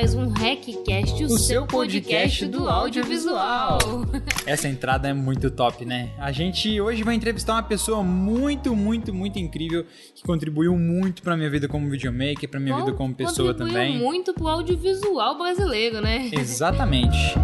mais um RecCast, o, o seu podcast, podcast do audiovisual. Essa entrada é muito top, né? A gente hoje vai entrevistar uma pessoa muito, muito, muito incrível que contribuiu muito pra minha vida como videomaker, pra minha Bom, vida como pessoa também. Contribuiu muito pro audiovisual brasileiro, né? Exatamente.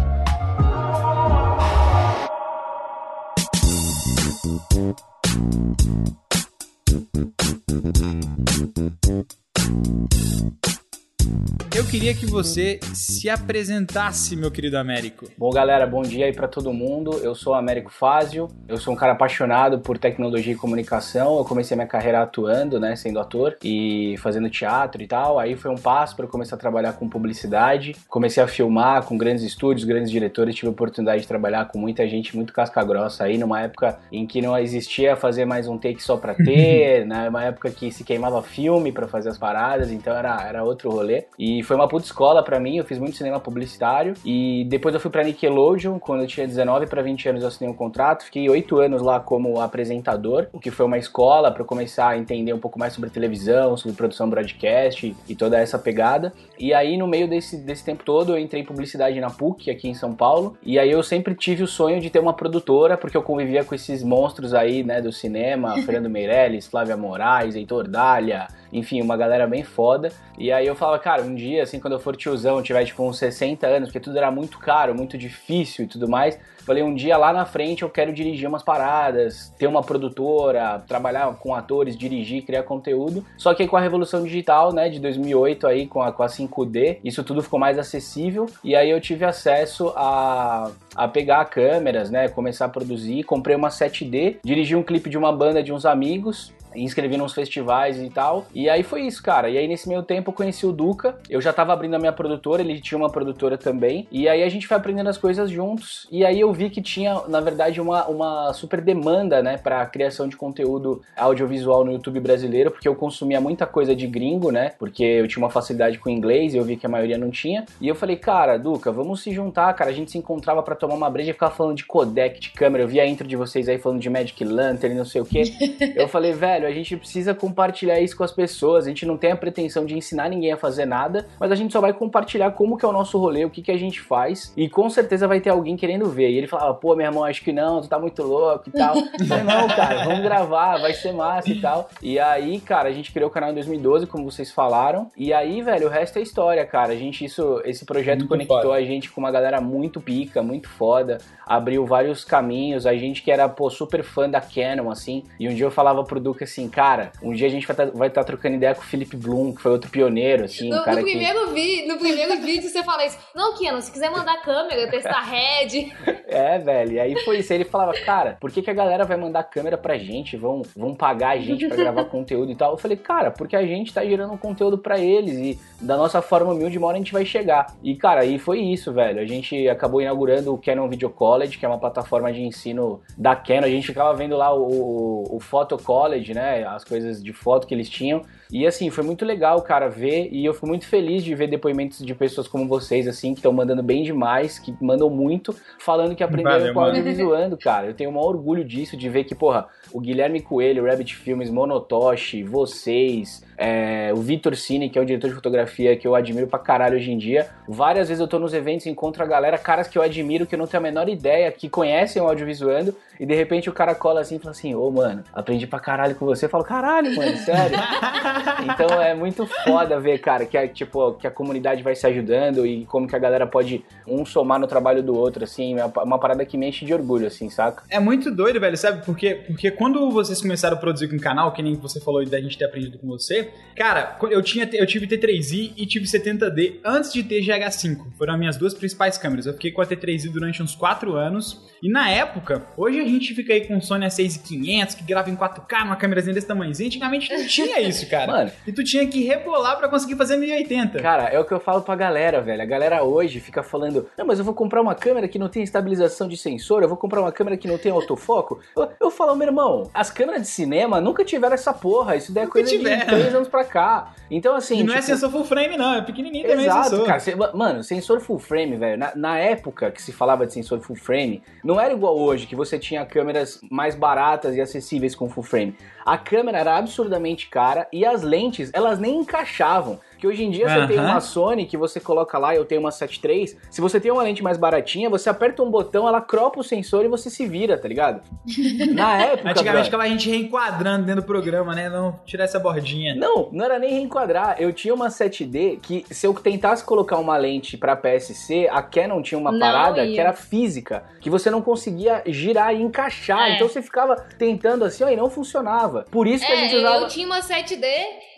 Eu queria que você se apresentasse, meu querido Américo. Bom, galera, bom dia aí para todo mundo. Eu sou o Américo Fázio. Eu sou um cara apaixonado por tecnologia e comunicação. Eu comecei minha carreira atuando, né, sendo ator e fazendo teatro e tal. Aí foi um passo para eu começar a trabalhar com publicidade. Comecei a filmar com grandes estúdios, grandes diretores. Tive a oportunidade de trabalhar com muita gente muito casca grossa aí, numa época em que não existia fazer mais um take só para ter, né? Uma época que se queimava filme para fazer as paradas, então era, era outro rolê. E foi uma puta escola para mim, eu fiz muito cinema publicitário. E depois eu fui pra Nickelodeon, quando eu tinha 19 para 20 anos eu assinei um contrato. Fiquei 8 anos lá como apresentador, o que foi uma escola para começar a entender um pouco mais sobre televisão, sobre produção broadcast e toda essa pegada. E aí, no meio desse, desse tempo todo, eu entrei em publicidade na PUC, aqui em São Paulo. E aí eu sempre tive o sonho de ter uma produtora, porque eu convivia com esses monstros aí, né, do cinema, Fernando Meirelles, Flávia Moraes, Heitor Dália, enfim, uma galera bem foda. E aí eu falava, cara, um dia, assim, quando eu for tiozão, tiver tipo uns 60 anos, porque tudo era muito caro, muito difícil e tudo mais, falei, um dia lá na frente eu quero dirigir umas paradas, ter uma produtora, trabalhar com atores, dirigir, criar conteúdo. Só que com a revolução digital, né, de 2008 aí, com a, com a 5D, isso tudo ficou mais acessível. E aí eu tive acesso a, a pegar câmeras, né, começar a produzir, comprei uma 7D, dirigi um clipe de uma banda de uns amigos, inscrevi nos festivais e tal. E aí foi isso, cara. E aí nesse meio tempo eu conheci o Duca. Eu já tava abrindo a minha produtora, ele tinha uma produtora também. E aí a gente foi aprendendo as coisas juntos. E aí eu vi que tinha, na verdade, uma, uma super demanda, né, pra criação de conteúdo audiovisual no YouTube brasileiro, porque eu consumia muita coisa de gringo, né? Porque eu tinha uma facilidade com inglês e eu vi que a maioria não tinha. E eu falei, cara, Duca, vamos se juntar, cara. A gente se encontrava para tomar uma breja e ficava falando de codec, de câmera. Eu vi a intro de vocês aí falando de Magic Lantern, não sei o quê. eu falei, velho, a gente precisa compartilhar isso com as pessoas. A gente não tem a pretensão de ensinar ninguém a fazer nada, mas a gente só vai compartilhar como que é o nosso rolê, o que que a gente faz, e com certeza vai ter alguém querendo ver. E ele falava, pô, meu irmão, acho que não, tu tá muito louco e tal. Eu falei, não, cara, vamos gravar, vai ser massa e tal. E aí, cara, a gente criou o canal em 2012, como vocês falaram, e aí, velho, o resto é história, cara. A gente, isso, esse projeto muito conectou foda. a gente com uma galera muito pica, muito foda, abriu vários caminhos, a gente que era, pô, super fã da Canon, assim, e um dia eu falava pro Duque assim, cara, um dia a gente vai estar tá, tá trocando ideia com o Felipe Bloom, que foi outro pioneiro, assim, no, cara no primeiro que... vi, no primeiro vídeo você fala isso. Não, Kiano, se quiser mandar câmera, testar head. É, velho, e aí foi isso. Aí ele falava, cara, por que, que a galera vai mandar câmera pra gente? Vão, vão pagar a gente pra gravar conteúdo e tal? Eu falei, cara, porque a gente tá gerando conteúdo para eles e da nossa forma humilde, uma hora a gente vai chegar. E, cara, aí foi isso, velho. A gente acabou inaugurando o Canon Video College, que é uma plataforma de ensino da Canon. A gente ficava vendo lá o, o, o Photo College, né? As coisas de foto que eles tinham. E assim, foi muito legal, cara, ver. E eu fico muito feliz de ver depoimentos de pessoas como vocês, assim, que estão mandando bem demais, que mandam muito, falando que aprenderam Valeu, com audiovisuando, cara. Eu tenho um maior orgulho disso, de ver que, porra, o Guilherme Coelho, o Rabbit Filmes, Monotoshi, vocês, é, o Vitor Cine, que é o diretor de fotografia que eu admiro pra caralho hoje em dia. Várias vezes eu tô nos eventos e encontro a galera, caras que eu admiro, que eu não tenho a menor ideia, que conhecem o audiovisuando, e de repente o cara cola assim e fala assim: Ô, oh, mano, aprendi pra caralho com você. Eu falo, caralho, mano, sério. então é muito foda ver, cara, que a, tipo, que a comunidade vai se ajudando e como que a galera pode um somar no trabalho do outro, assim. É uma parada que me enche de orgulho, assim, saca? É muito doido, velho, sabe? Porque, porque quando vocês começaram a produzir com o canal, que nem você falou da gente ter aprendido com você, cara, eu, tinha, eu tive T3i e tive 70D antes de ter GH5. Foram as minhas duas principais câmeras. Eu fiquei com a T3i durante uns 4 anos. E na época, hoje a gente fica aí com Sony A6500 que grava em 4K, uma câmerazinha desse tamanhozinho. Antigamente não tinha isso, cara. Mano. E tu tinha que rebolar para conseguir fazer 1080. Cara, é o que eu falo pra galera, velho. A galera hoje fica falando: Não, mas eu vou comprar uma câmera que não tem estabilização de sensor, eu vou comprar uma câmera que não tem autofoco. Eu, eu falo, meu irmão, as câmeras de cinema nunca tiveram essa porra. Isso daí é coisa tiveram. de 3 anos pra cá. Então, assim. E não é tipo... é sensor full frame, não. É pequenininho também Exato, sensor. cara. Cê, mano, sensor full frame, velho. Na, na época que se falava de sensor full frame, não era igual hoje, que você tinha câmeras mais baratas e acessíveis com full frame. A câmera era absurdamente cara e as lentes, elas nem encaixavam. Que hoje em dia você tem uma Sony que você coloca lá, eu tenho uma 7 III. Se você tem uma lente mais baratinha, você aperta um botão, ela cropa o sensor e você se vira, tá ligado? Na época. Antigamente ficava a gente reenquadrando dentro do programa, né? Não tirar essa bordinha. Não, não era nem reenquadrar. Eu tinha uma 7D que, se eu tentasse colocar uma lente pra PSC, a Canon tinha uma Não parada ia. que era física, que você não conseguia girar e encaixar. É. Então você ficava tentando assim, ó, e não funcionava. Por isso que a gente É, usava. eu tinha uma 7D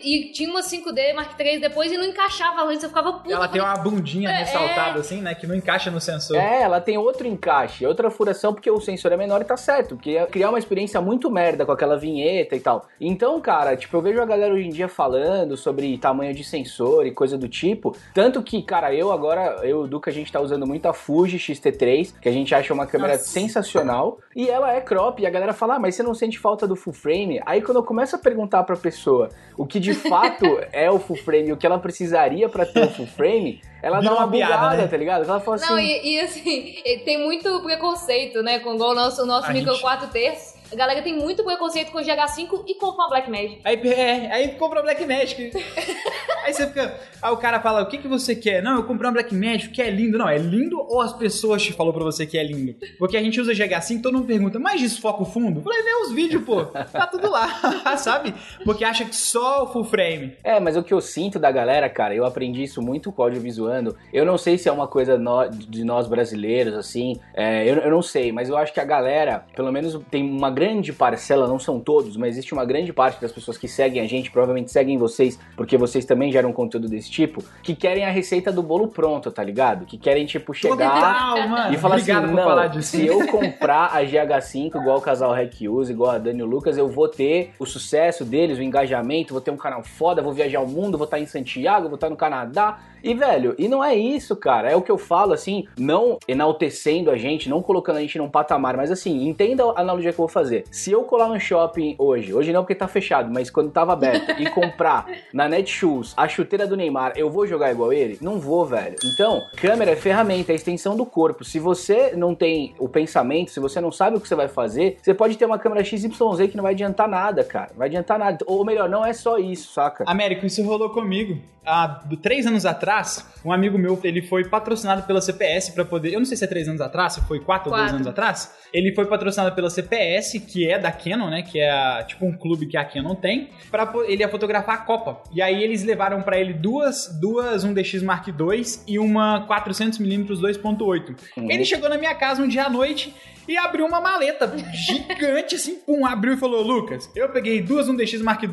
e tinha uma 5D Mark III depois e não encaixava a lente, eu ficava puta. Ela tem uma bundinha É, ressaltada assim, né? Que não encaixa no sensor. É, ela tem outro encaixe, outra furação, porque o sensor é menor e tá certo. Porque ia criar uma experiência muito merda com aquela vinheta e tal. Então, cara, tipo, eu vejo a galera hoje em dia falando sobre tamanho de sensor e coisa do tipo. Tanto que, cara, eu agora, eu e o Duca, a gente tá usando muito a Fuji X-T3, que a gente acha uma câmera Nossa. sensacional. E ela é crop, e a galera fala, ah, mas você não sente falta do full frame? Aí quando eu começo a perguntar pra pessoa o que de fato é o full frame, o que ela precisaria pra ter o full frame, ela Vira dá uma, uma piada, bugada, né? tá ligado? Ela fala assim... Não, e, e assim, tem muito preconceito, né? Com igual o nosso, o nosso A micro gente- 4 terços. A galera tem muito preconceito com o GH5 e com a Black Magic. Aí, é, aí compra um Black Magic. aí você fica. Aí o cara fala: o que, que você quer? Não, eu comprei um Black Magic, que é lindo. Não, é lindo ou as pessoas te falou pra você que é lindo? Porque a gente usa GH5, todo mundo pergunta, mas desfoca o fundo? Eu falei, vê os vídeos, pô. Tá tudo lá, sabe? Porque acha que só o full frame. É, mas o que eu sinto da galera, cara, eu aprendi isso muito com o audiovisuando. Eu não sei se é uma coisa no- de nós brasileiros, assim, é, eu, eu não sei, mas eu acho que a galera, pelo menos tem uma grande parcela, não são todos, mas existe uma grande parte das pessoas que seguem a gente, provavelmente seguem vocês, porque vocês também geram conteúdo desse tipo, que querem a receita do bolo pronto, tá ligado? Que querem, tipo, chegar. E falar Obrigado assim, não, se eu comprar a GH5 igual o casal Rec usa, igual a Dani e o Lucas, eu vou ter o sucesso deles, o engajamento, vou ter um canal foda, vou viajar o mundo, vou estar em Santiago, vou estar no Canadá. E, velho, e não é isso, cara. É o que eu falo, assim, não enaltecendo a gente, não colocando a gente num patamar, mas assim, entenda a analogia que eu vou fazer. Se eu colar no shopping hoje, hoje não porque tá fechado, mas quando tava aberto, e comprar na Netshoes a chuteira do Neymar, eu vou jogar igual ele? Não vou, velho. Então, câmera é ferramenta, é a extensão do corpo. Se você não tem o pensamento, se você não sabe o que você vai fazer, você pode ter uma câmera XYZ que não vai adiantar nada, cara. Não vai adiantar nada. Ou melhor, não é só isso, saca? Américo, isso rolou comigo. Há do- três anos atrás, um amigo meu, ele foi patrocinado pela CPS pra poder. Eu não sei se é três anos atrás, se foi quatro ou dois Quatro. anos atrás. Ele foi patrocinado pela CPS, que é da Canon, né? Que é a- tipo um clube que a Canon tem, pra po- ele ia fotografar a Copa. E aí eles levaram pra ele duas, duas 1DX Mark II e uma 400mm 2.8. Uhum. Ele chegou na minha casa um dia à noite e abriu uma maleta gigante assim, pum, abriu e falou: Lucas, eu peguei duas 1DX Mark II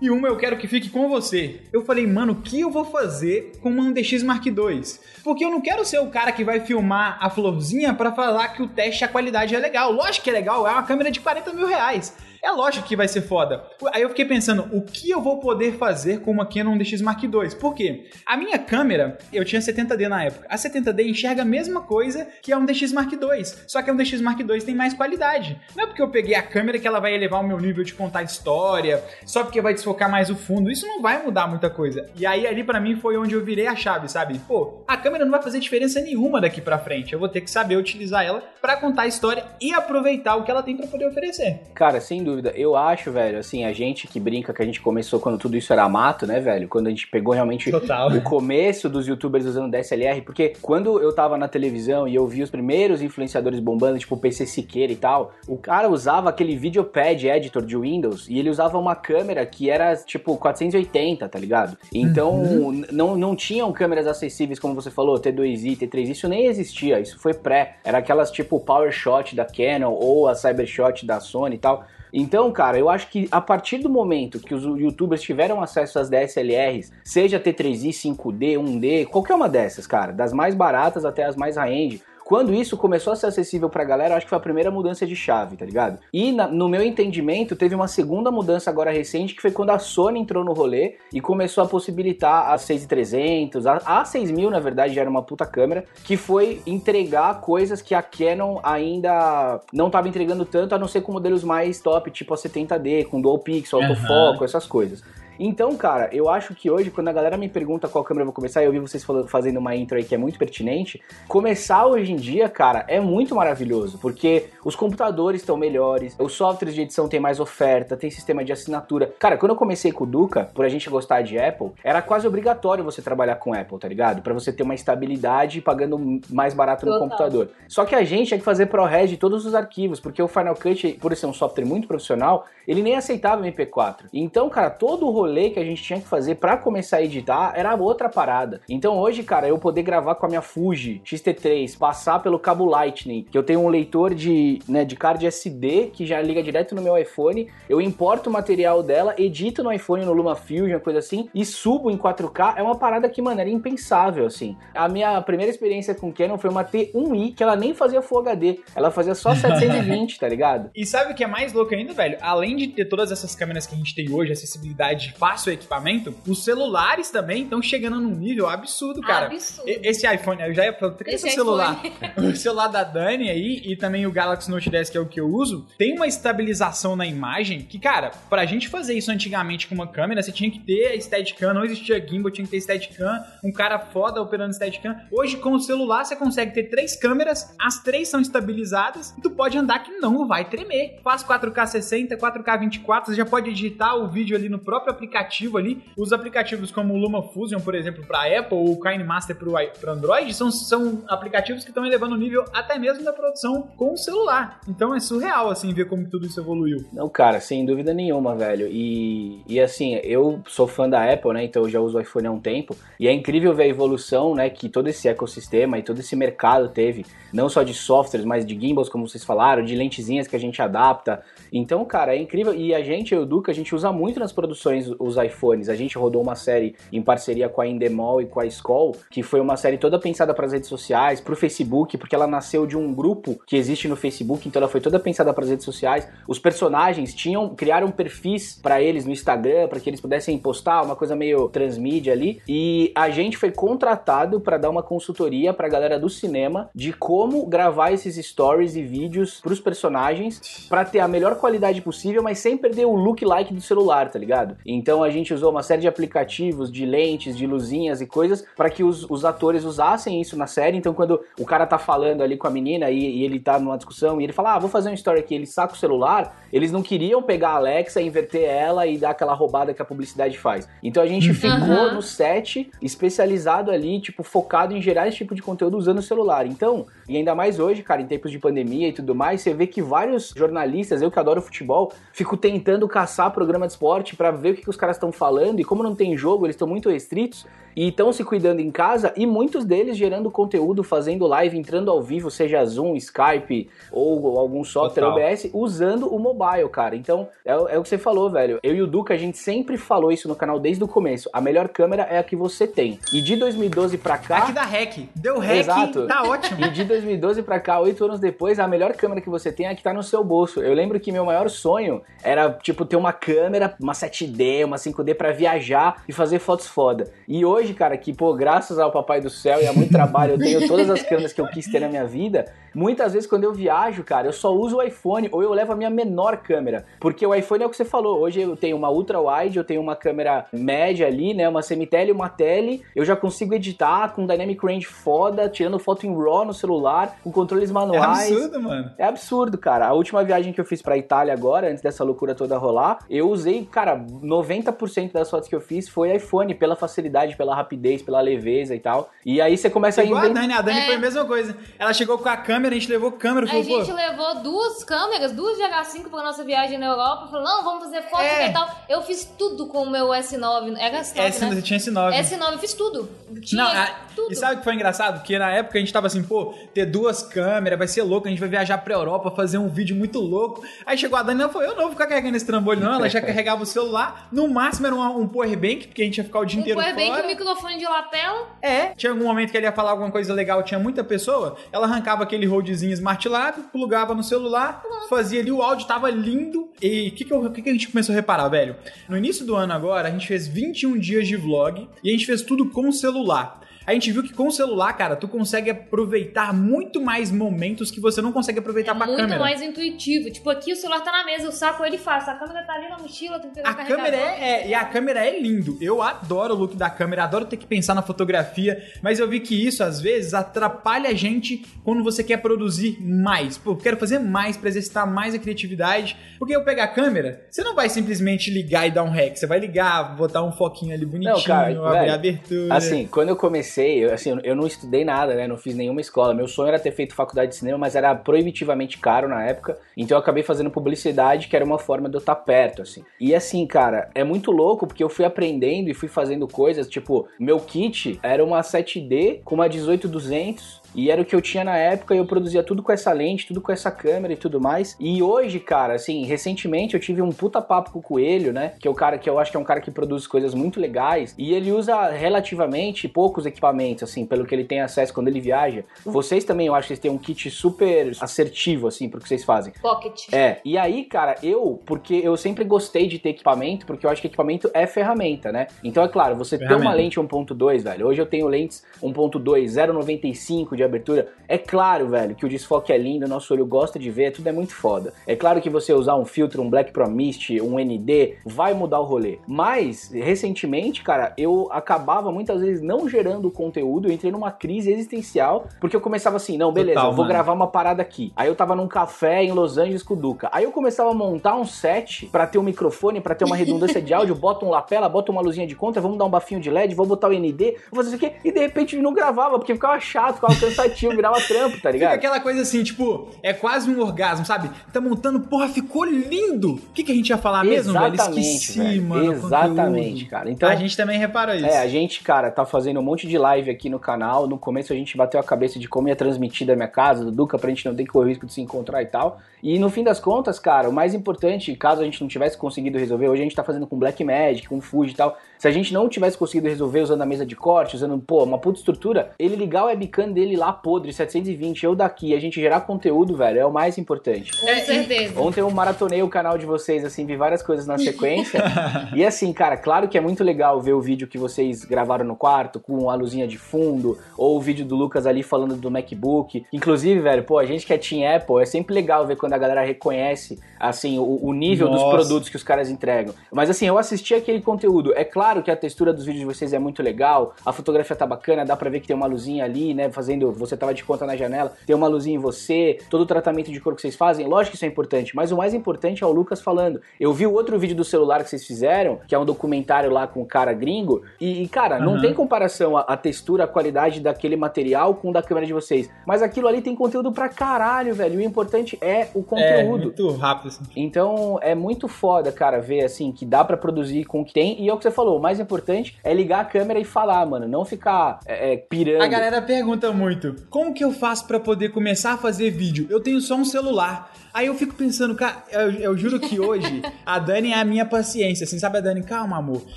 e uma eu quero que fique com você. Eu falei, mano, o que eu vou fazer com uma 1DX Mark II? Porque eu não quero ser o cara que vai filmar a florzinha pra falar que o teste, a qualidade é legal. Lógico que é legal, é uma câmera de 40 mil reais. É lógico que vai ser foda. Aí eu fiquei pensando, o que eu vou poder fazer com uma Canon DX Mark II? Por quê? A minha câmera, eu tinha 70D na época. A 70D enxerga a mesma coisa que a um DX Mark II. Só que a um DX Mark II tem mais qualidade. Não é porque eu peguei a câmera que ela vai elevar o meu nível de contar história, só porque vai desfocar mais o fundo. Isso não vai mudar muita coisa. E aí ali pra mim foi onde eu virei a chave, sabe? Pô, a câmera não vai fazer diferença nenhuma daqui pra frente. Eu vou ter que saber utilizar ela pra contar a história e aproveitar o que ela tem pra poder oferecer. Cara, sem dúvida. Eu acho, velho, assim, a gente que brinca que a gente começou quando tudo isso era mato, né, velho? Quando a gente pegou realmente Total. o começo dos youtubers usando DSLR, porque quando eu tava na televisão e eu vi os primeiros influenciadores bombando, tipo o PC Siqueira e tal, o cara usava aquele Videopad editor de Windows e ele usava uma câmera que era tipo 480, tá ligado? Então n- não, não tinham câmeras acessíveis, como você falou, T2i, T3i, isso nem existia, isso foi pré. Era aquelas tipo PowerShot da Canon ou a CyberShot da Sony e tal. Então, cara, eu acho que a partir do momento que os youtubers tiveram acesso às DSLRs, seja T3i, 5D, 1D, qualquer uma dessas, cara, das mais baratas até as mais high-end, quando isso começou a ser acessível pra galera, eu acho que foi a primeira mudança de chave, tá ligado? E na- no meu entendimento, teve uma segunda mudança agora recente, que foi quando a Sony entrou no rolê e começou a possibilitar a 6300, a, a 6000 na verdade já era uma puta câmera, que foi entregar coisas que a Canon ainda não estava entregando tanto, a não ser com modelos mais top, tipo a 70D, com dual pixel, autofoco, essas coisas. Então, cara, eu acho que hoje, quando a galera me pergunta qual câmera eu vou começar, e eu vi vocês fazendo uma intro aí que é muito pertinente, começar hoje em dia, cara, é muito maravilhoso, porque os computadores estão melhores, os softwares de edição têm mais oferta, tem sistema de assinatura. Cara, quando eu comecei com o Duca, por a gente gostar de Apple, era quase obrigatório você trabalhar com Apple, tá ligado? Para você ter uma estabilidade pagando mais barato no Total. computador. Só que a gente tinha que fazer ProRes de todos os arquivos, porque o Final Cut, por ser um software muito profissional, ele nem aceitava MP4. Então, cara, todo o rolê que a gente tinha que fazer para começar a editar era outra parada. Então, hoje, cara, eu poder gravar com a minha Fuji X-T3, passar pelo cabo Lightning, que eu tenho um leitor de, né, de card SD que já liga direto no meu iPhone, eu importo o material dela, edito no iPhone no LumaFusion, coisa assim, e subo em 4K, é uma parada que, mano, era impensável, assim. A minha primeira experiência com Canon foi uma T1i, que ela nem fazia Full HD, ela fazia só 720, tá ligado? E sabe o que é mais louco ainda, velho? Além de ter todas essas câmeras que a gente tem hoje, acessibilidade fácil ao equipamento, os celulares também estão chegando num nível absurdo, cara. Absurdo. Esse iPhone, eu já ia falar, esse celular. o celular da Dani aí e também o Galaxy Note 10, que é o que eu uso, tem uma estabilização na imagem que, cara, pra gente fazer isso antigamente com uma câmera, você tinha que ter a Steadicam, não existia gimbal, tinha que ter Steadicam, um cara foda operando Steadicam. Hoje, com o celular, você consegue ter três câmeras, as três são estabilizadas e tu pode andar que não vai tremer. Faz 4K 60, 4K 24, você já pode editar o vídeo ali no próprio aplicativo ali. Os aplicativos como o LumaFusion, por exemplo, para Apple ou o KineMaster para Android, são, são aplicativos que estão elevando o nível até mesmo da produção com o celular. Então é surreal, assim, ver como tudo isso evoluiu. Não, cara, sem dúvida nenhuma, velho. E, e assim, eu sou fã da Apple, né? Então eu já uso o iPhone há um tempo. E é incrível ver a evolução, né? Que todo esse ecossistema e todo esse mercado teve. Não só de softwares, mas de gimbals, como vocês falaram, de lentezinhas que a gente adapta. Então, cara, é incrível. E a gente, eu o Duca, a gente usa muito nas produções os iPhones. A gente rodou uma série em parceria com a Endemol e com a Skoll, que foi uma série toda pensada para as redes sociais, para o Facebook, porque ela nasceu de um grupo que existe no Facebook, então ela foi toda pensada para as redes sociais. Os personagens tinham criaram perfis para eles no Instagram, para que eles pudessem postar uma coisa meio transmídia ali. E a gente foi contratado para dar uma consultoria para a galera do cinema de como gravar esses stories e vídeos para os personagens para ter a melhor qualidade possível, mas sem perder o look like do celular, tá ligado? Então a gente usou uma série de aplicativos, de lentes, de luzinhas e coisas para que os, os, atores usassem isso na série. Então quando o cara tá falando ali com a menina e, e, ele tá numa discussão e ele fala, ah, vou fazer uma story aqui, ele saca o celular, eles não queriam pegar a Alexa, inverter ela e dar aquela roubada que a publicidade faz. Então a gente uhum. ficou no set especializado ali, tipo, focado em gerar esse tipo de conteúdo usando o celular. Então, e ainda mais hoje, cara, em tempos de pandemia e tudo mais, você vê que vários jornalistas, eu que adoro futebol, fico tentando caçar programa de esporte para ver o que, que os caras estão falando e como não tem jogo, eles estão muito restritos e estão se cuidando em casa e muitos deles gerando conteúdo, fazendo live, entrando ao vivo, seja Zoom, Skype ou algum software Total. OBS, usando o mobile, cara. Então, é, é, o que você falou, velho. Eu e o Duca, a gente sempre falou isso no canal desde o começo. A melhor câmera é a que você tem. E de 2012 pra cá... Aqui da REC. Deu REC, Exato. tá ótimo. E de 2012 pra cá, oito anos depois, a melhor câmera que você tem é a que tá no seu bolso. Eu lembro que meu maior sonho era, tipo, ter uma câmera, uma 7D, uma 5D para viajar e fazer fotos foda. E hoje, cara, que, pô, graças ao Papai do Céu e a muito trabalho, eu tenho todas as câmeras que eu quis ter na minha vida. Muitas vezes, quando eu viajo, cara, eu só uso o iPhone ou eu levo a minha menor câmera. Porque o iPhone é o que você falou. Hoje eu tenho uma ultra wide, eu tenho uma câmera média ali, né? Uma semi-tele e uma tele. Eu já consigo editar com Dynamic Range foda, tirando foto em RAW no celular, com controles manuais. É absurdo, mano. É absurdo, cara. A última viagem que eu fiz pra Itália agora, antes dessa loucura toda rolar, eu usei, cara, 90% das fotos que eu fiz foi iPhone, pela facilidade, pela rapidez, pela leveza e tal. E aí você começa Igual a inventar. a Dani, a Dani é. foi a mesma coisa. Ela chegou com a câmera, a gente levou câmera. A gente pô. levou duas câmeras, duas de H5 pra nossa viagem na Europa. Falou, não, vamos fazer foto é. e tal. Eu fiz tudo com o meu S9. Era S9, S9 né? Tinha S9. S9, eu fiz tudo. Tinha não, a, tudo. E sabe o que foi engraçado? Porque na época a gente tava assim, pô, ter duas câmeras, vai ser louco, a gente vai viajar pra Europa, fazer um vídeo muito louco. Aí chegou a Dani, ela falou, eu não vou ficar carregando esse trambolho não. Ela já carregava o celular. No máximo era um, um powerbank, porque a gente ia ficar o dia um inteiro fora. Um powerbank, um microfone de lapela. É, tinha algum momento que ele ia falar alguma coisa legal, tinha muita pessoa, ela arrancava aquele roadzinho Smart Lab, plugava no celular, fazia ali, o áudio tava lindo. E o que, que, que, que a gente começou a reparar, velho? No início do ano agora, a gente fez 21 dias de vlog e a gente fez tudo com o celular. A gente viu que com o celular, cara, tu consegue aproveitar muito mais momentos que você não consegue aproveitar é com a câmera. muito mais intuitivo. Tipo, aqui o celular tá na mesa, eu saco ele fácil. A câmera tá ali na mochila, tem que pegar A o câmera é, é- e a câmera é lindo. Eu adoro o look da câmera, adoro ter que pensar na fotografia, mas eu vi que isso às vezes atrapalha a gente quando você quer produzir mais. Pô, quero fazer mais pra exercitar mais a criatividade. Porque eu pegar a câmera, você não vai simplesmente ligar e dar um rec, você vai ligar, botar um foquinho ali bonitinho, Não, cara, abrir velho, a abertura. Assim, quando eu comecei, eu, assim, eu não estudei nada, né? Não fiz nenhuma escola. Meu sonho era ter feito faculdade de cinema, mas era proibitivamente caro na época. Então eu acabei fazendo publicidade, que era uma forma de eu estar perto, assim. E assim, cara, é muito louco porque eu fui aprendendo e fui fazendo coisas, tipo, meu kit era uma 7D com uma 18200 e era o que eu tinha na época e eu produzia tudo com essa lente, tudo com essa câmera e tudo mais. E hoje, cara, assim, recentemente eu tive um puta papo com o Coelho, né? Que é o cara que eu acho que é um cara que produz coisas muito legais. E ele usa relativamente poucos equipamentos, assim, pelo que ele tem acesso quando ele viaja. Vocês também, eu acho que vocês têm um kit super assertivo, assim, pro que vocês fazem. Pocket. É, e aí, cara, eu, porque eu sempre gostei de ter equipamento, porque eu acho que equipamento é ferramenta, né? Então, é claro, você ter uma lente 1.2, velho. Hoje eu tenho lentes 1.2, 0.95 de abertura. É claro, velho, que o desfoque é lindo, nosso olho gosta de ver, tudo é muito foda. É claro que você usar um filtro, um Black Pro Mist, um ND, vai mudar o rolê. Mas, recentemente, cara, eu acabava muitas vezes não gerando conteúdo, eu entrei numa crise existencial, porque eu começava assim, não, beleza, Total, eu vou mano. gravar uma parada aqui. Aí eu tava num café em Los Angeles com o Duca. Aí eu começava a montar um set pra ter um microfone, pra ter uma redundância de áudio, bota um lapela, bota uma luzinha de conta, vamos dar um bafinho de LED, vou botar o ND, vou fazer isso aqui, e de repente não gravava, porque ficava chato, ficava cansativo, virava trampo, tá Fica ligado? aquela coisa assim, tipo, é quase um orgasmo, sabe? Tá montando, porra, ficou lindo. O que, que a gente ia falar mesmo, velho? Exatamente, Esqueci, velho. mano. Exatamente, cara. Então, a gente também reparou isso. É, a gente, cara, tá fazendo um monte de live aqui no canal. No começo a gente bateu a cabeça de como ia transmitir da minha casa, do Duca, pra gente não ter que correr o risco de se encontrar e tal. E no fim das contas, cara, o mais importante, caso a gente não tivesse conseguido resolver, hoje a gente tá fazendo com Black Magic, com Fuji e tal. Se a gente não tivesse conseguido resolver usando a mesa de corte, usando, pô, uma puta estrutura, ele ligar o webcam dele lá podre, 720, eu daqui, a gente gerar conteúdo, velho, é o mais importante. Com certeza. Ontem eu maratonei o canal de vocês, assim, vi várias coisas na sequência. e assim, cara, claro que é muito legal ver o vídeo que vocês gravaram no quarto, com a luzinha de fundo, ou o vídeo do Lucas ali falando do MacBook. Inclusive, velho, pô, a gente que é Team Apple, é sempre legal ver quando a galera reconhece, assim, o, o nível dos Nossa. produtos que os caras entregam. Mas assim, eu assisti aquele conteúdo. É claro que a textura dos vídeos de vocês é muito legal, a fotografia tá bacana, dá pra ver que tem uma luzinha ali, né, fazendo, você tava de conta na janela, tem uma luzinha em você, todo o tratamento de cor que vocês fazem, lógico que isso é importante, mas o mais importante é o Lucas falando. Eu vi o outro vídeo do celular que vocês fizeram, que é um documentário lá com o cara gringo, e, e, cara, não Uhum. tem comparação a, a textura, a qualidade daquele material com o da câmera de vocês. Mas aquilo ali tem conteúdo pra caralho, velho. E o importante é o É, conteúdo. muito rápido, assim. Então é muito foda, cara, ver assim que dá pra produzir com o que tem. E é o que você falou, o mais importante é ligar a câmera e falar, mano. Não ficar é, é, pirando. A galera pergunta muito: como que eu faço pra poder começar a fazer vídeo? Eu tenho só um celular. Aí eu fico pensando, cara, eu, eu juro que hoje a Dani é a minha paciência, assim, sabe a Dani? Calma, amor.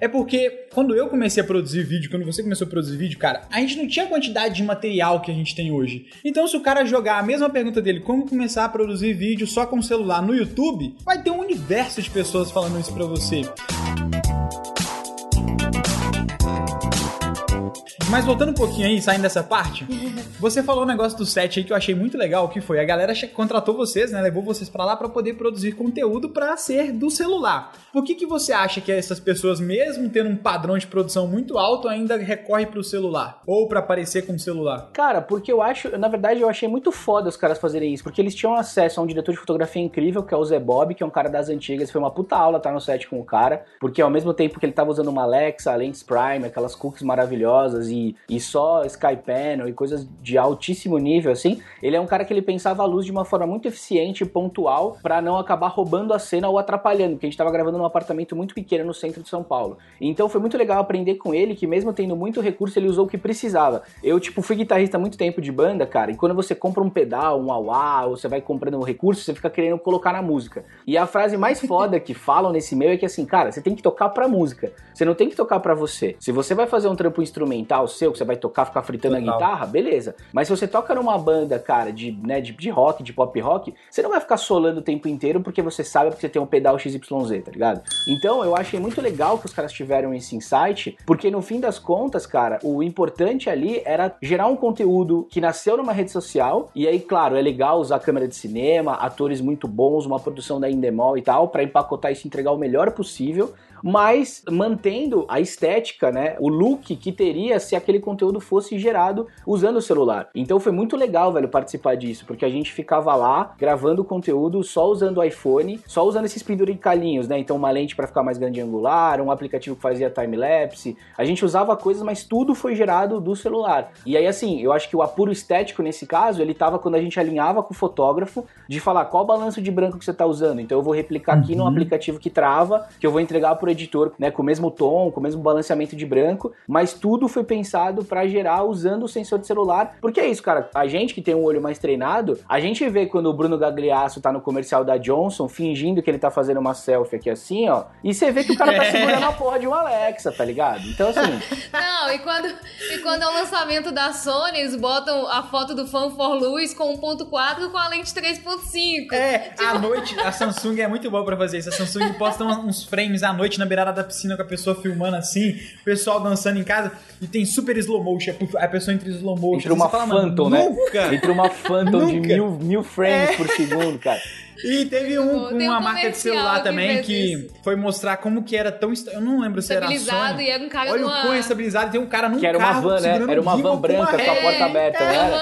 É porque quando eu comecei a produzir vídeo, quando você começou a produzir vídeo, cara, a gente não tinha a quantidade de material que a gente tem hoje. Então, se o cara jogar a mesma pergunta dele, como começar a produzir vídeo só com celular no YouTube, vai ter um universo de pessoas falando isso pra você. Mas voltando um pouquinho aí, saindo dessa parte, você falou um negócio do set aí que eu achei muito legal, que foi a galera contratou vocês, né, levou vocês pra lá pra poder produzir conteúdo pra ser do celular. Por que que você acha que essas pessoas, mesmo tendo um padrão de produção muito alto, ainda recorrem pro celular ou pra aparecer com o celular? Cara, porque eu acho, na verdade, eu achei muito foda os caras fazerem isso, porque eles tinham acesso a um diretor de fotografia incrível, que é o Zé Bob, que é um cara das antigas, foi uma puta aula estar no set com o cara, porque ao mesmo tempo que ele tava usando uma Alexa, lentes Prime, aquelas cookies maravilhosas e, e só Sky Panel e coisas de altíssimo nível, assim, ele é um cara que ele pensava a luz de uma forma muito eficiente e pontual pra não acabar roubando a cena ou atrapalhando, porque a gente tava gravando num apartamento muito pequeno no centro de São Paulo. Então foi muito legal aprender com ele que mesmo tendo muito recurso, ele usou o que precisava. Eu, tipo, fui guitarrista há muito tempo de banda, cara, e quando você compra um pedal, um auá, ou você vai comprando um recurso, você fica querendo colocar na música. E a frase mais foda que falam nesse meio é que assim, cara, você tem que tocar pra música. Você não tem que tocar pra você. Se você vai fazer um trampo instrumental o seu, que você vai tocar, ficar fritando Total. a guitarra, beleza. Mas se você toca numa banda, cara, de, né, de, de rock, de pop rock, você não vai ficar solando o tempo inteiro porque você sabe que você tem um pedal XYZ, tá ligado? Então eu achei muito legal que os caras tiveram esse insight, porque no fim das contas, cara, o importante ali era gerar um conteúdo que nasceu numa rede social, e aí, claro, é legal usar câmera de cinema, atores muito bons, uma produção da Indemol e tal, para empacotar isso e entregar o melhor possível, mas mantendo a estética, né? O look que teria se aquele conteúdo fosse gerado usando o celular. Então foi muito legal, velho, participar disso, porque a gente ficava lá gravando o conteúdo só usando o iPhone, só usando esses penduricalhinhos, né? Então uma lente para ficar mais grande angular, um aplicativo que fazia time lapse. A gente usava coisas, mas tudo foi gerado do celular. E aí assim, eu acho que o apuro estético nesse caso, ele tava quando a gente alinhava com o fotógrafo de falar qual balanço de branco que você tá usando. Então eu vou replicar aqui uhum. no aplicativo que trava, que eu vou entregar pro editor, né, com o mesmo tom, com o mesmo balanceamento de branco, mas tudo foi pensado para gerar usando o sensor de celular, porque é isso, cara, a gente que tem um olho mais treinado, a gente vê quando o Bruno Gagliasso tá no comercial da Johnson, fingindo que ele tá fazendo uma selfie aqui assim, ó, e você vê que o cara tá segurando a porra de uma Alexa, tá ligado? Então assim... Não, e quando, e quando é o lançamento da Sony, eles botam a foto do Fan for Luz com 1.4 com a lente 3.5. É, tipo... à noite, a Samsung é muito boa pra fazer isso, a Samsung posta uns frames à noite na beirada da piscina com a pessoa filmando assim, o pessoal dançando em casa e tem super slow motion. A pessoa entra em slow motion. Entre uma fala, Phantom, né? Nunca! Entre uma Phantom de mil, mil frames é. por segundo, cara. E teve um, com uma marca de celular também que isso. foi mostrar como que era tão. Eu não lembro se era Sony. e era um cara Olha numa... o cunho estabilizado e tem um cara num que era carro uma van, né? Era uma van branca com a porta aberta, é, né?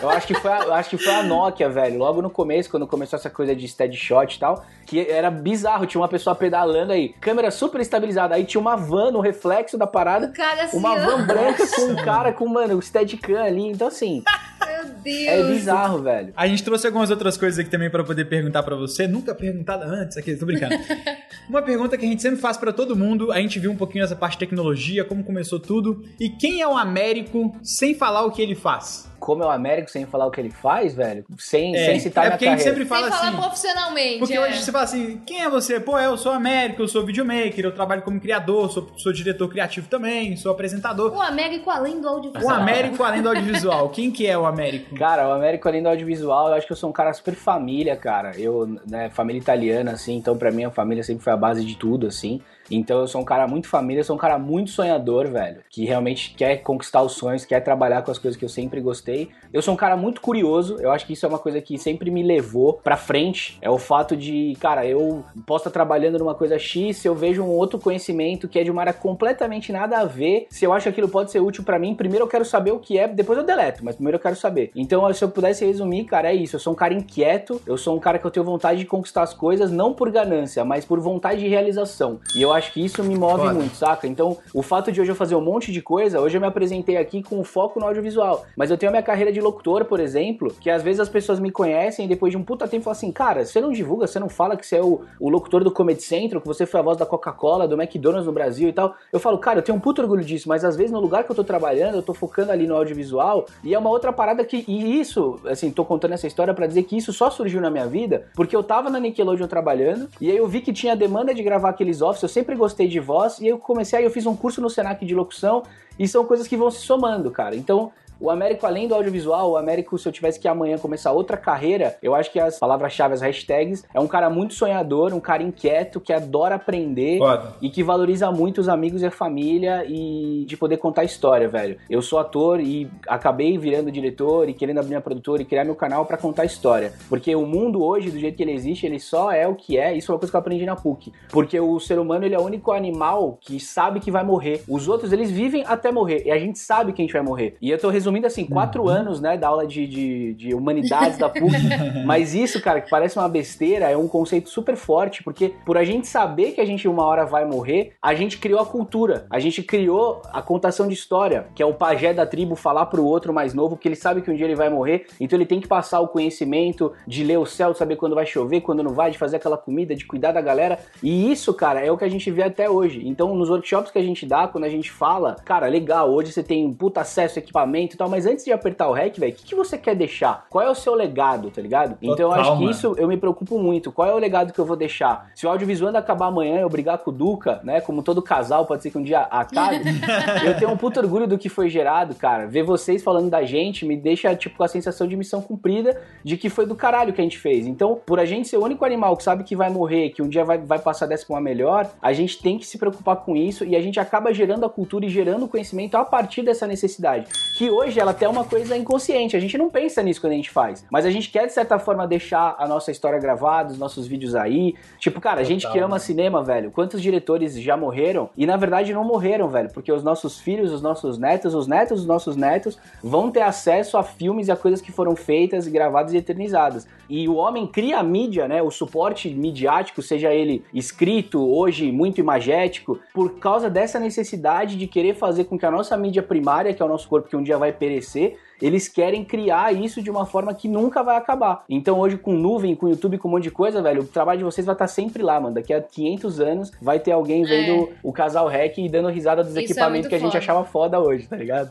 Eu acho que foi a, eu acho que foi a Nokia, velho. Logo no começo, quando começou essa coisa de steady shot e tal, que era bizarro. Tinha uma pessoa pedalando aí, câmera super estabilizada. Aí tinha uma van no reflexo da parada. Assim, uma van branca com um cara com, mano, o Steadicam ali. Então, assim. Meu Deus. É bizarro, velho. A gente trouxe algumas outras coisas aqui também para poder perguntar para você. Nunca perguntado antes aqui, tô brincando. Uma pergunta que a gente sempre faz para todo mundo. A gente viu um pouquinho essa parte de tecnologia, como começou tudo. E quem é o Américo sem falar o que ele faz? Como é o Américo sem falar o que ele faz, velho, sem, é, sem citar é porque a gente sempre fala sem assim. falar profissionalmente. Porque é. hoje você fala assim: quem é você? Pô, eu sou Américo, eu sou videomaker, eu trabalho como criador, sou, sou diretor criativo também, sou apresentador. O Américo além do audiovisual. O Américo além do audiovisual. Quem que é o Américo? Cara, o Américo além do audiovisual, eu acho que eu sou um cara super família, cara. Eu, né, família italiana, assim, então pra mim a família sempre foi a base de tudo, assim. Então eu sou um cara muito família, sou um cara muito sonhador, velho, que realmente quer conquistar os sonhos, quer trabalhar com as coisas que eu sempre gostei. Eu sou um cara muito curioso, eu acho que isso é uma coisa que sempre me levou pra frente, é o fato de, cara, eu posso estar trabalhando numa coisa X, se eu vejo um outro conhecimento que é de uma área completamente nada a ver, se eu acho que aquilo pode ser útil para mim, primeiro eu quero saber o que é, depois eu deleto, mas primeiro eu quero saber. Então, se eu pudesse resumir, cara, é isso, eu sou um cara inquieto, eu sou um cara que eu tenho vontade de conquistar as coisas, não por ganância, mas por vontade de realização. E eu acho que isso me move Foda. muito, saca? Então, o fato de hoje eu fazer um monte de coisa, hoje eu me apresentei aqui com foco no audiovisual. Mas eu tenho a minha carreira de locutor, por exemplo, que às vezes as pessoas me conhecem e depois de um puta tempo falam assim, cara, você não divulga, você não fala que você é o, o locutor do Comedy Central, que você foi a voz da Coca-Cola, do McDonald's no Brasil e tal. Eu falo, cara, eu tenho um puto orgulho disso, mas às vezes no lugar que eu tô trabalhando, eu tô focando ali no audiovisual e é uma outra parada que, e isso, assim, tô contando essa história para dizer que isso só surgiu na minha vida porque eu tava na Nickelodeon trabalhando e aí eu vi que tinha demanda de gravar aqueles office, eu sempre gostei de voz, e eu comecei, aí eu fiz um curso no Senac de locução, e são coisas que vão se somando, cara. Então, o Américo, além do audiovisual, o Américo, se eu tivesse que amanhã começar outra carreira, eu acho que as palavras-chave, as hashtags, é um cara muito sonhador, um cara inquieto, que adora aprender Foda. e que valoriza muito os amigos e a família e de poder contar história, velho. Eu sou ator e acabei virando diretor e querendo abrir minha produtora e criar meu canal para contar história. Porque o mundo hoje, do jeito que ele existe, ele só é o que é. Isso é uma coisa que eu aprendi na PUC. Porque o ser humano, ele é o único animal que sabe que vai morrer. Os outros, eles vivem até morrer. E a gente sabe que a gente vai morrer. E eu tô resumindo assim, quatro uhum. anos, né, da aula de, de, de humanidades da PUC. Mas isso, cara, que parece uma besteira, é um conceito super forte, porque por a gente saber que a gente uma hora vai morrer, a gente criou a cultura, a gente criou a contação de história, que é o pajé da tribo falar pro outro mais novo, que ele sabe que um dia ele vai morrer, então ele tem que passar o conhecimento de ler o céu, de saber quando vai chover, quando não vai, de fazer aquela comida, de cuidar da galera. E isso, cara, é o que a gente vê até hoje. Então, nos workshops que a gente dá, quando a gente fala, cara, legal, hoje você tem puta acesso a equipamento, e tal, mas antes de apertar o REC, velho, o que, que você quer deixar? Qual é o seu legado, tá ligado? Então eu acho que mano. isso eu me preocupo muito. Qual é o legado que eu vou deixar? Se o audiovisual acabar amanhã eu brigar com o Duca, né? Como todo casal, pode ser que um dia acabe. eu tenho um puto orgulho do que foi gerado, cara. Ver vocês falando da gente me deixa, tipo, com a sensação de missão cumprida, de que foi do caralho que a gente fez. Então, por a gente ser o único animal que sabe que vai morrer, que um dia vai, vai passar dessa pra uma melhor, a gente tem que se preocupar com isso e a gente acaba gerando a cultura e gerando conhecimento a partir dessa necessidade. Que hoje ela até é uma coisa inconsciente, a gente não pensa nisso quando a gente faz. Mas a gente quer, de certa forma, deixar a nossa história gravada, os nossos vídeos aí. Tipo, cara, a gente Total, que ama mano. cinema, velho, quantos diretores já morreram e na verdade não morreram, velho, porque os nossos filhos, os nossos netos, os netos dos nossos netos vão ter acesso a filmes e a coisas que foram feitas, gravadas e eternizadas. E o homem cria a mídia, né, o suporte midiático, seja ele escrito, hoje muito imagético, por causa dessa necessidade de querer fazer com que a nossa mídia primária, que é o nosso corpo que um dia vai perecer, eles querem criar isso de uma forma que nunca vai acabar. Então hoje com nuvem, com YouTube, com um monte de coisa, velho, o trabalho de vocês vai estar sempre lá, mano. Daqui a 500 anos vai ter alguém vendo o casal REC e dando risada dos Isso é equipamentos muito que a gente foda. achava foda hoje, tá ligado?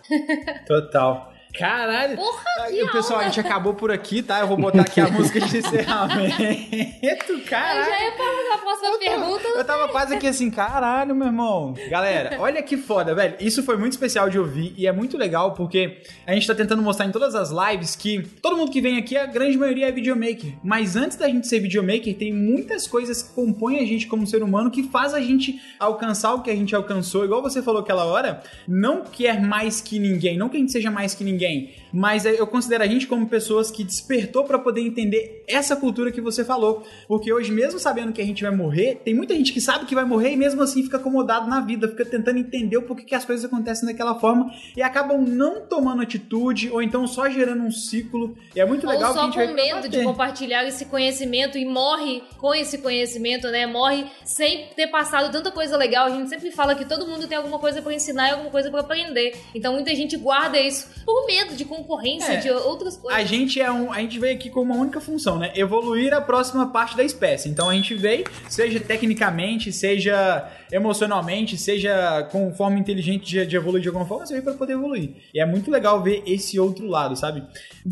Total. Caralho! Porra, que pessoal, a gente acabou por aqui, tá? Eu vou botar aqui a música de encerramento. Eu Caralho! já ia para a próxima pergunta. Eu tava quase aqui assim, caralho, meu irmão. Galera, olha que foda, velho. Isso foi muito especial de ouvir e é muito legal porque a gente tá tentando mostrar em todas as lives que todo mundo que vem aqui, a grande maioria é videomaker. Mas antes da gente ser videomaker, tem muitas coisas que compõem a gente como ser humano que faz a gente alcançar o que a gente alcançou. Igual você falou aquela hora, não quer mais que ninguém, não que a gente seja mais que ninguém, alguém mas eu considero a gente como pessoas que despertou pra poder entender essa cultura que você falou. Porque hoje, mesmo sabendo que a gente vai morrer, tem muita gente que sabe que vai morrer e mesmo assim fica acomodado na vida, fica tentando entender o porquê que as coisas acontecem daquela forma e acabam não tomando atitude ou então só gerando um ciclo. E é muito legal Ou que a só gente com medo de compartilhar esse conhecimento e morre com esse conhecimento, né? Morre sem ter passado tanta coisa legal. A gente sempre fala que todo mundo tem alguma coisa pra ensinar e alguma coisa pra aprender. Então muita gente guarda isso por medo de concorrência, É. de outras coisas. A gente é um, a gente veio aqui com uma única função, né? Evoluir a próxima parte da espécie. Então a gente veio, seja tecnicamente, seja emocionalmente, seja com forma inteligente de, de evoluir de alguma forma, você veio para poder evoluir. E é muito legal ver esse outro lado, sabe?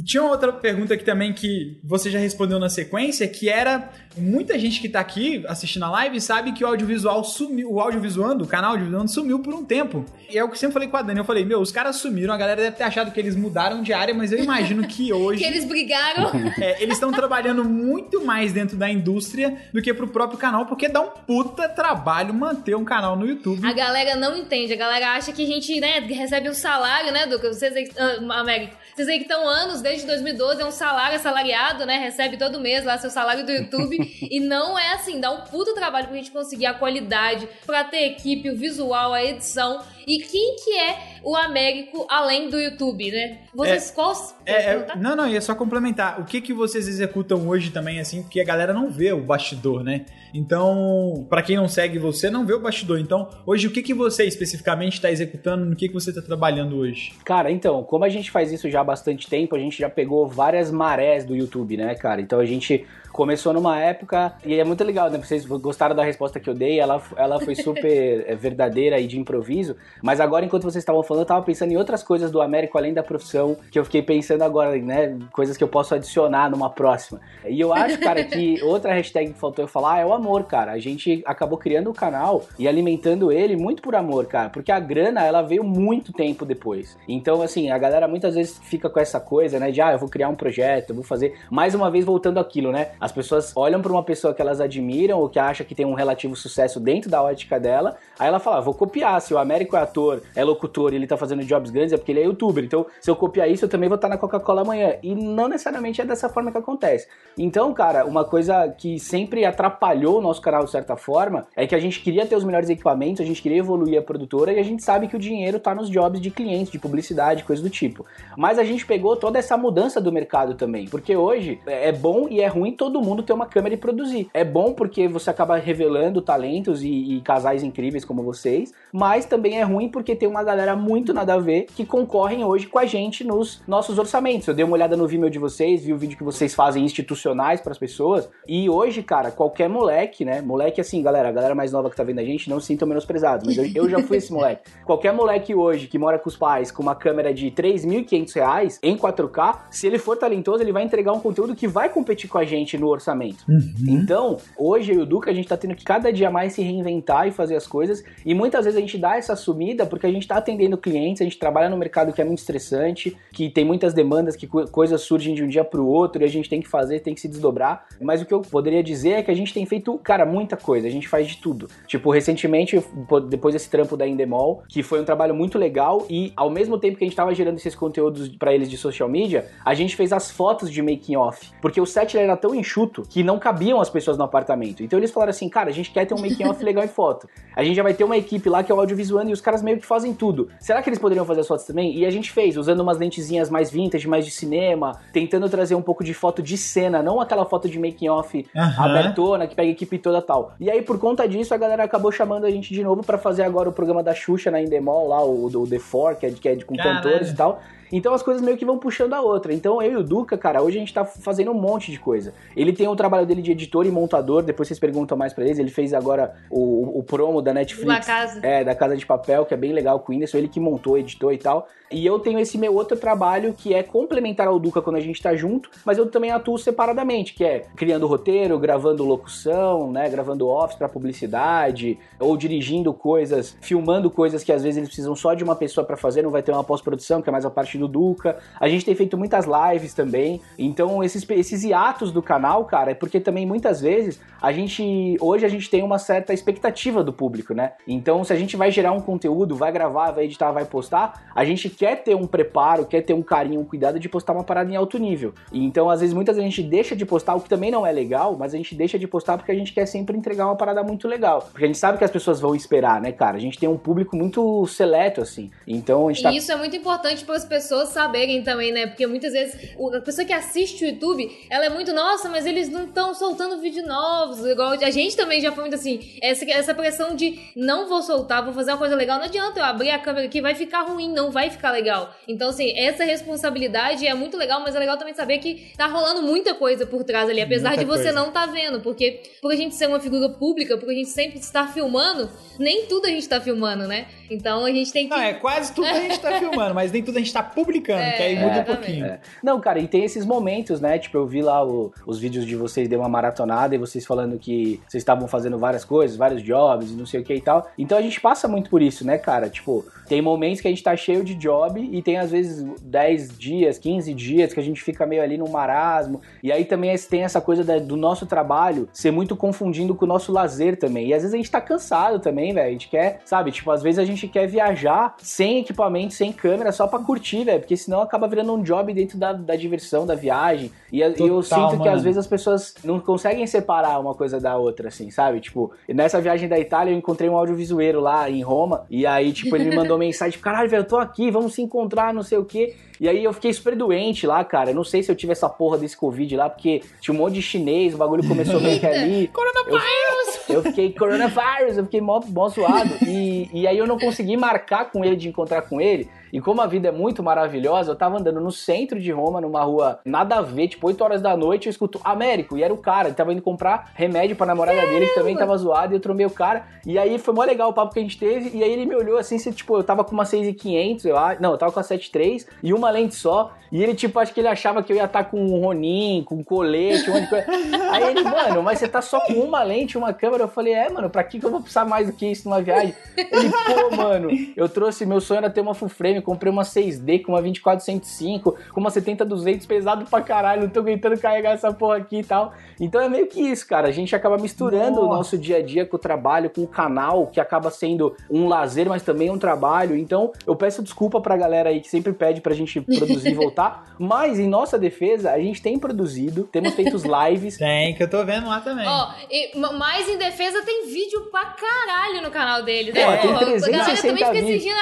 Tinha uma outra pergunta aqui também que você já respondeu na sequência, que era muita gente que tá aqui assistindo a live sabe que o audiovisual sumiu, o audiovisuando, o canal audiovisuando sumiu por um tempo. E é o que sempre falei com a Dani, eu falei, meu, os caras sumiram, a galera deve ter achado que eles mudaram de área, mas eu imagino que hoje Que eles brigaram. é, eles estão trabalhando muito mais dentro da indústria do que pro próprio canal, porque dá um puta trabalho manter um canal no YouTube. A galera não entende, a galera acha que a gente, né, recebe um salário, né, Duca? Vocês aí, ah, América, vocês aí que estão anos, desde 2012, é um salário assalariado, né? Recebe todo mês lá seu salário do YouTube. e não é assim, dá um puto trabalho pra gente conseguir a qualidade, pra ter equipe, o visual, a edição. E quem que é o Américo além do YouTube, né? Vocês, qual... É, é, não, não, é só complementar. O que que vocês executam hoje também, assim, porque a galera não vê o bastidor, né? Então, pra quem não segue você, não vê o bastidor. Então, hoje, o que que você especificamente tá executando, no que que você tá trabalhando hoje? Cara, então, como a gente faz isso já há bastante tempo, a gente já pegou várias marés do YouTube, né, cara? Então a gente começou numa época e é muito legal, né? Vocês gostaram da resposta que eu dei, ela, ela foi super é, verdadeira e de improviso. Mas agora, enquanto vocês estavam falando, eu tava pensando em outras coisas do Américo além da profissão que eu fiquei pensando agora, né? Coisas que eu posso adicionar numa próxima. E eu acho, cara, que outra hashtag que faltou eu falar é o amor, cara. A gente acabou criando o canal e alimentando ele muito por amor, cara. Porque a grana, ela veio muito tempo depois. Então, assim, a galera muitas vezes fica com essa coisa, né? De, ah, eu vou criar um projeto, eu vou fazer. Mais uma vez, voltando àquilo, né? As pessoas olham pra uma pessoa que elas admiram ou que acha que tem um relativo sucesso dentro da ótica dela. Aí ela fala, ah, vou copiar. Se o Américo é ator, é locutor e ele tá fazendo jobs grandes, é porque ele é youtuber. Então, se eu copiar isso, eu também vou estar na Coca-Cola amanhã. E não necessariamente é dessa forma que acontece. Então, cara, uma coisa que sempre atrapalhou o nosso canal de certa forma é que a gente queria ter os melhores equipamentos, a gente queria evoluir a produtora e a gente sabe que o dinheiro tá nos jobs de clientes, de publicidade, coisa do tipo. Mas a gente pegou toda essa mudança do mercado também, porque hoje é bom e é ruim todo mundo ter uma câmera e produzir. É bom porque você acaba revelando talentos e, e casais incríveis como vocês, mas também é ruim porque tem uma galera muito muito nada a ver que concorrem hoje com a gente nos nossos orçamentos. Eu dei uma olhada no Vimeo de vocês, vi o vídeo que vocês fazem institucionais para as pessoas, e hoje, cara, qualquer moleque, né? Moleque assim, galera, a galera mais nova que tá vendo a gente, não se sintam menosprezados, mas eu, eu já fui esse moleque. Qualquer moleque hoje que mora com os pais com uma câmera de 3.500 reais em 4K, se ele for talentoso, ele vai entregar um conteúdo que vai competir com a gente no orçamento. Uhum. Então, hoje eu e o Duca, a gente tá tendo que cada dia mais se reinventar e fazer as coisas, e muitas vezes a gente dá essa sumida porque a gente tá atendendo clientes, a gente trabalha no mercado que é muito estressante, que tem muitas demandas, que co- coisas surgem de um dia pro outro e a gente tem que fazer, tem que se desdobrar. Mas o que eu poderia dizer é que a gente tem feito, cara, muita coisa, a gente faz de tudo. Tipo, recentemente, depois desse trampo da Endemol, que foi um trabalho muito legal e ao mesmo tempo que a gente tava gerando esses conteúdos pra eles de social media, a gente fez as fotos de making off, porque o set era tão enxuto que não cabiam as pessoas no apartamento. Então eles falaram assim, cara, a gente quer ter um making off legal em foto. A gente já vai ter uma equipe lá que é o audiovisual e os caras meio que fazem tudo. Será que eles poderiam fazer as fotos também? E a gente fez, usando umas lentezinhas mais vintage, mais de cinema, tentando trazer um pouco de foto de cena, não aquela foto de making off Aham. abertona, que pega a equipe toda e tal. E aí, por conta disso, a galera acabou chamando a gente de novo pra fazer agora o programa da Xuxa na Endemol, lá, o, o The Four, que é, de- que é com Caralho. cantores e tal. Então as coisas meio que vão puxando a outra. Então eu e o Duca, cara, hoje a gente tá fazendo um monte de coisa. Ele tem o trabalho dele de editor e montador, depois vocês perguntam mais pra eles. Ele fez agora o, o promo da Netflix. La Casa. É, da Casa de Papel, que é bem legal com o Whindersson, ele que montou, editou e tal. E eu tenho esse meu outro trabalho que é complementar ao Duca quando a gente tá junto, mas eu também atuo separadamente, que é criando roteiro, gravando locução, né, gravando office pra publicidade, ou dirigindo coisas, filmando coisas que às vezes eles precisam só de uma pessoa pra fazer, não vai ter uma pós-produção, que é mais a parte do Duca. A gente tem feito muitas lives também. Então, esses, esses hiatos do canal, cara, é porque também muitas vezes a gente. Hoje a gente tem uma certa expectativa do público, né? Então, se a gente vai gerar um conteúdo, vai gravar, vai editar, vai postar, a gente quer ter um preparo, quer ter um carinho, um cuidado de postar uma parada em alto nível. E Então, às vezes, muitas vezes a gente deixa de postar, o que também não é legal, mas a gente deixa de postar porque a gente quer sempre entregar uma parada muito legal. Porque a gente sabe que as pessoas vão esperar, né, cara? A gente tem um público muito seleto, assim. Então, a gente tá. E isso é muito importante para as pessoas saberem também, né? Porque muitas vezes a pessoa que assiste o YouTube, ela é muito, nossa, mas eles não estão soltando vídeo novos. Igual a gente também já foi muito assim, essa, essa pressão de não vou soltar, vou fazer uma coisa legal. Não adianta eu abrir a câmera aqui, vai ficar ruim, não vai ficar legal. Então, assim, essa responsabilidade é muito legal, mas é legal também saber que tá rolando muita coisa por trás ali, apesar Muita de você coisa. não tá vendo. Porque por a gente ser uma figura pública, por a gente sempre estar filmando, nem tudo a gente tá filmando, né? Então a gente tem que. Não, é quase tudo a gente tá filmando, mas nem tudo a gente tá publicando, É, que aí muda um exatamente. pouquinho. É. Não, cara, e tem esses momentos, né? Tipo, eu vi lá o- os vídeos de vocês, deu uma maratonada e vocês falando que vocês estavam fazendo várias coisas, vários jobs e não sei o que e tal. Então a gente passa muito por isso, né, cara? Tipo, tem momentos que a gente tá cheio de job e tem às vezes 10 dias, 15 dias que a gente fica meio ali num marasmo. E aí também esse- tem essa coisa da- do nosso trabalho ser muito confundindo com o nosso lazer também. E às vezes a gente tá cansado também, velho. A gente quer, sabe? Tipo, às vezes a gente quer viajar sem equipamento, sem câmera, só pra curtir, velho. Porque senão acaba virando um job dentro da, da diversão, da viagem. E, e eu Total, sinto que mano. às vezes as pessoas não conseguem separar uma coisa da outra, assim, sabe? Tipo, nessa viagem da Itália eu encontrei um audiovisueiro lá em Roma. E aí, tipo, ele me mandou mensagem, tipo, caralho, velho, eu tô aqui, vamos se encontrar, não sei o quê. E aí eu fiquei super doente lá, cara. Eu não sei se eu tive essa porra desse Covid lá, porque tinha um monte de chinês, o bagulho começou meio que ali. Eu, eu fiquei coronavírus, eu fiquei mó, mó zoado. E, e aí eu não consegui marcar com ele de encontrar com ele. E como a vida é muito maravilhosa, eu tava andando no centro de Roma, numa rua nada a ver, tipo 8 horas da noite, eu escuto Américo, e era o cara, ele tava indo comprar remédio pra namorada dele, que também tava zoado, e eu trombei o cara. E aí foi mó legal o papo que a gente teve, e aí ele me olhou assim, se, tipo, eu tava com uma 6,500, eu acho, não, eu tava com a 7,3 e uma lente só, e ele, tipo, acho que ele achava que eu ia estar com um Ronin, com um colete, um monte de coisa. Aí ele, mano, mas você tá só com uma lente, uma câmera? Eu falei, é, mano, pra que que eu vou precisar mais do que isso numa viagem? Ele, pô, mano, eu trouxe, meu sonho era ter uma full frame, comprei uma 6D com uma 2405, com uma 70-200 pesado pra caralho, não tô aguentando carregar essa porra aqui e tal. Então é meio que isso, cara, a gente acaba misturando o Nossa. nosso dia a dia com o trabalho, com o canal, que acaba sendo um lazer, mas também um trabalho. Então eu peço desculpa pra galera aí que sempre pede pra gente produzir e voltar, mas em nossa defesa, a gente tem produzido, temos feito os lives, Tem, que eu tô vendo lá também. Ó, ma- mais em defesa tem vídeo pra caralho no canal deles. É, né? tem Porra, a galera 360 também fica exigindo.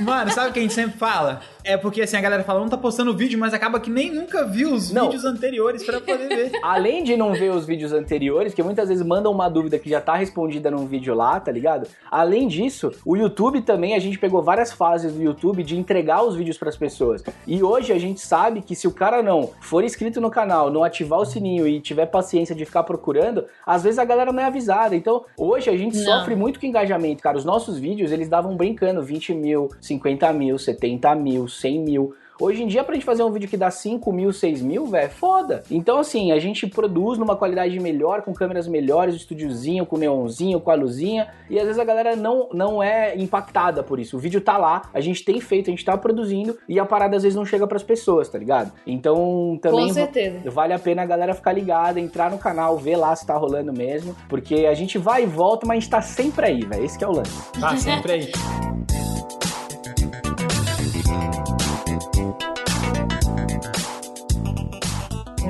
Mano, sabe o que a gente sempre fala? É porque assim, a galera fala, não tá postando vídeo, mas acaba que nem nunca viu os Não. vídeos anteriores pra poder ver. Além de não ver os vídeos anteriores, que muitas vezes mandam uma dúvida que já tá respondida num vídeo lá, tá ligado? Além disso, o YouTube também, a gente pegou várias fases do YouTube de entregar os vídeos pras pessoas. E hoje a gente sabe que se o cara não for inscrito no canal, não ativar o sininho e tiver paciência de ficar procurando, às vezes a galera não é avisada. Então, hoje a gente Não. sofre muito com engajamento, cara. Os nossos vídeos, eles davam brincando 20 mil, 50 mil, 70 mil, 100 mil. Hoje em dia, pra gente fazer um vídeo que dá 5 mil, 6 mil, velho, é foda. Então, assim, a gente produz numa qualidade melhor, com câmeras melhores, estúdiozinho, com neonzinho, com a luzinha, e às vezes a galera não, não é impactada por isso. O vídeo tá lá, a gente tem feito, a gente tá produzindo, e a parada às vezes não chega pras pessoas, tá ligado? Então, também Com certeza. vale a pena a galera ficar ligada, entrar no canal, ver lá se tá rolando mesmo, porque a gente vai e volta, mas a gente tá sempre aí, velho. Esse que é o lance. Tá sempre aí.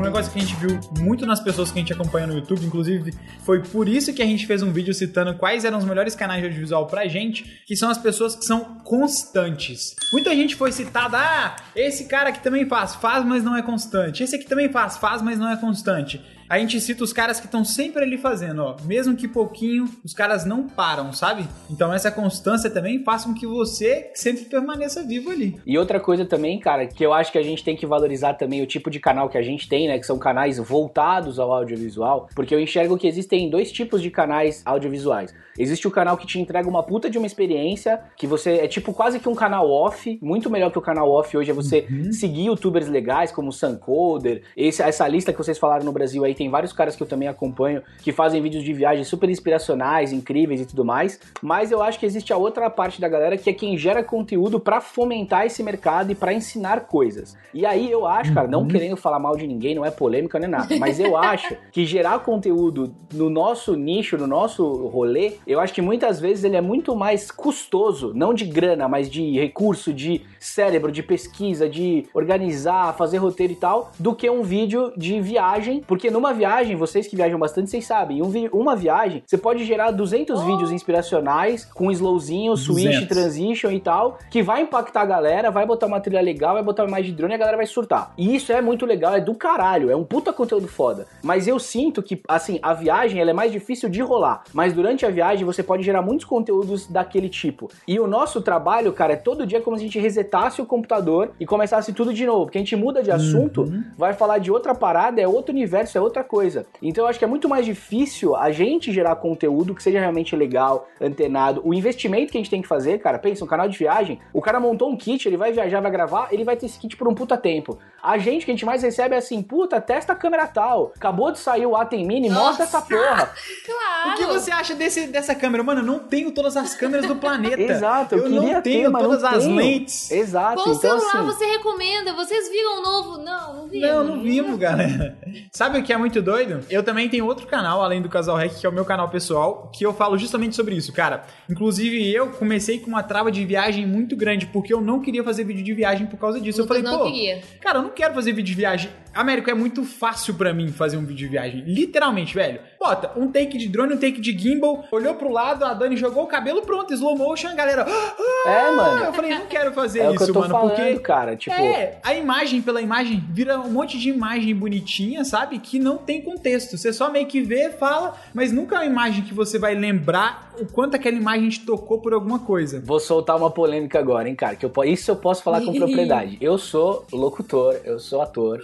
negócio que a gente viu muito nas pessoas que a gente acompanha no YouTube, inclusive foi por isso que a gente fez um vídeo citando quais eram os melhores canais de audiovisual pra gente, que são as pessoas que são constantes. Muita gente foi citada, ah, esse cara aqui também faz, faz, mas não é constante. Esse aqui também faz, faz, mas não é constante. A gente cita os caras que estão sempre ali fazendo, ó. Mesmo que pouquinho, os caras não param, sabe? Então essa constância também faz com que você sempre permaneça vivo ali. E outra coisa também, cara, que eu acho que a gente tem que valorizar também o tipo de canal que a gente tem, né? Que são canais voltados ao audiovisual. Porque eu enxergo que existem dois tipos de canais audiovisuais. Existe o canal que te entrega uma puta de uma experiência, que você é tipo quase que um canal off. Muito melhor que o canal off hoje é você seguir youtubers legais como o Suncoder. Esse, essa lista que vocês falaram no Brasil aí, tem vários caras que eu também acompanho que fazem vídeos de viagem super inspiracionais, incríveis e tudo mais. Mas eu acho que existe a outra parte da galera que é quem gera conteúdo pra fomentar esse mercado e pra ensinar coisas. E aí eu acho, cara, não querendo falar mal de ninguém, não é polêmica nem nada, mas eu acho que gerar conteúdo no nosso nicho, no nosso rolê, eu acho que muitas vezes ele é muito mais custoso, não de grana, mas de recurso, de cérebro, de pesquisa, de organizar, fazer roteiro e tal, do que um vídeo de viagem, porque numa viagem, vocês que viajam bastante, vocês sabem, um vi- uma viagem, você pode gerar 200 vídeos inspiracionais com slowzinho, switch, 200. transition e tal, que vai impactar a galera, vai botar uma trilha legal, vai botar uma imagem de drone e a galera vai surtar. E isso é muito legal, é do caralho, é um puta conteúdo foda. Mas eu sinto que, assim, a viagem ela é mais difícil de rolar, mas durante a viagem você pode gerar muitos conteúdos daquele tipo. E o nosso trabalho, cara, é todo dia como se a gente resetasse o computador e começasse tudo de novo, porque a gente muda de assunto, vai falar de outra parada, é outro universo, é outra coisa. Então eu acho que é muito mais difícil a gente gerar conteúdo que seja realmente legal, antenado. O investimento que a gente tem que fazer, cara, pensa, um canal de viagem, o cara montou um kit, ele vai viajar, vai gravar, ele vai ter esse kit por um puta tempo. A gente que a gente mais recebe é assim, puta, testa a câmera tal. Acabou de sair o Atem Mini, mostra essa porra. Claro. O que você acha desse, dessa câmera? Mano, eu não tenho todas as câmeras do planeta. Exato, eu, eu queria não tenho ter, mas todas não as tenho. lentes. Exato, Qual então celular assim... você recomenda? Vocês viram o novo? Não, não viram. Não, não vimos, galera. Sabe o que é muito doido? Eu também tenho outro canal, além do Casal Rec, que é o meu canal pessoal, que eu falo justamente sobre isso, cara. Inclusive, eu comecei com uma trava de viagem muito grande, porque eu não queria fazer vídeo de viagem por causa disso. Lucas eu falei, não pô, queria. cara, eu não quero fazer vídeo de viagem. Américo, é muito fácil pra mim fazer um vídeo de viagem. Literalmente, velho. Bota um take de drone, um take de gimbal, olhou pro lado, a Dani jogou o cabelo, pronto, slow motion, a galera. "Ah!" É, mano. Eu falei, não quero fazer É isso, que eu tô mano, falando, porque cara. Tipo, é, a imagem pela imagem vira um monte de imagem bonitinha, sabe? Que não tem contexto. Você só meio que vê, fala, mas nunca é uma imagem que você vai lembrar o quanto aquela imagem te tocou por alguma coisa. Vou soltar uma polêmica agora, hein, cara. Que eu, isso eu posso falar com propriedade. Eu sou locutor, eu sou ator.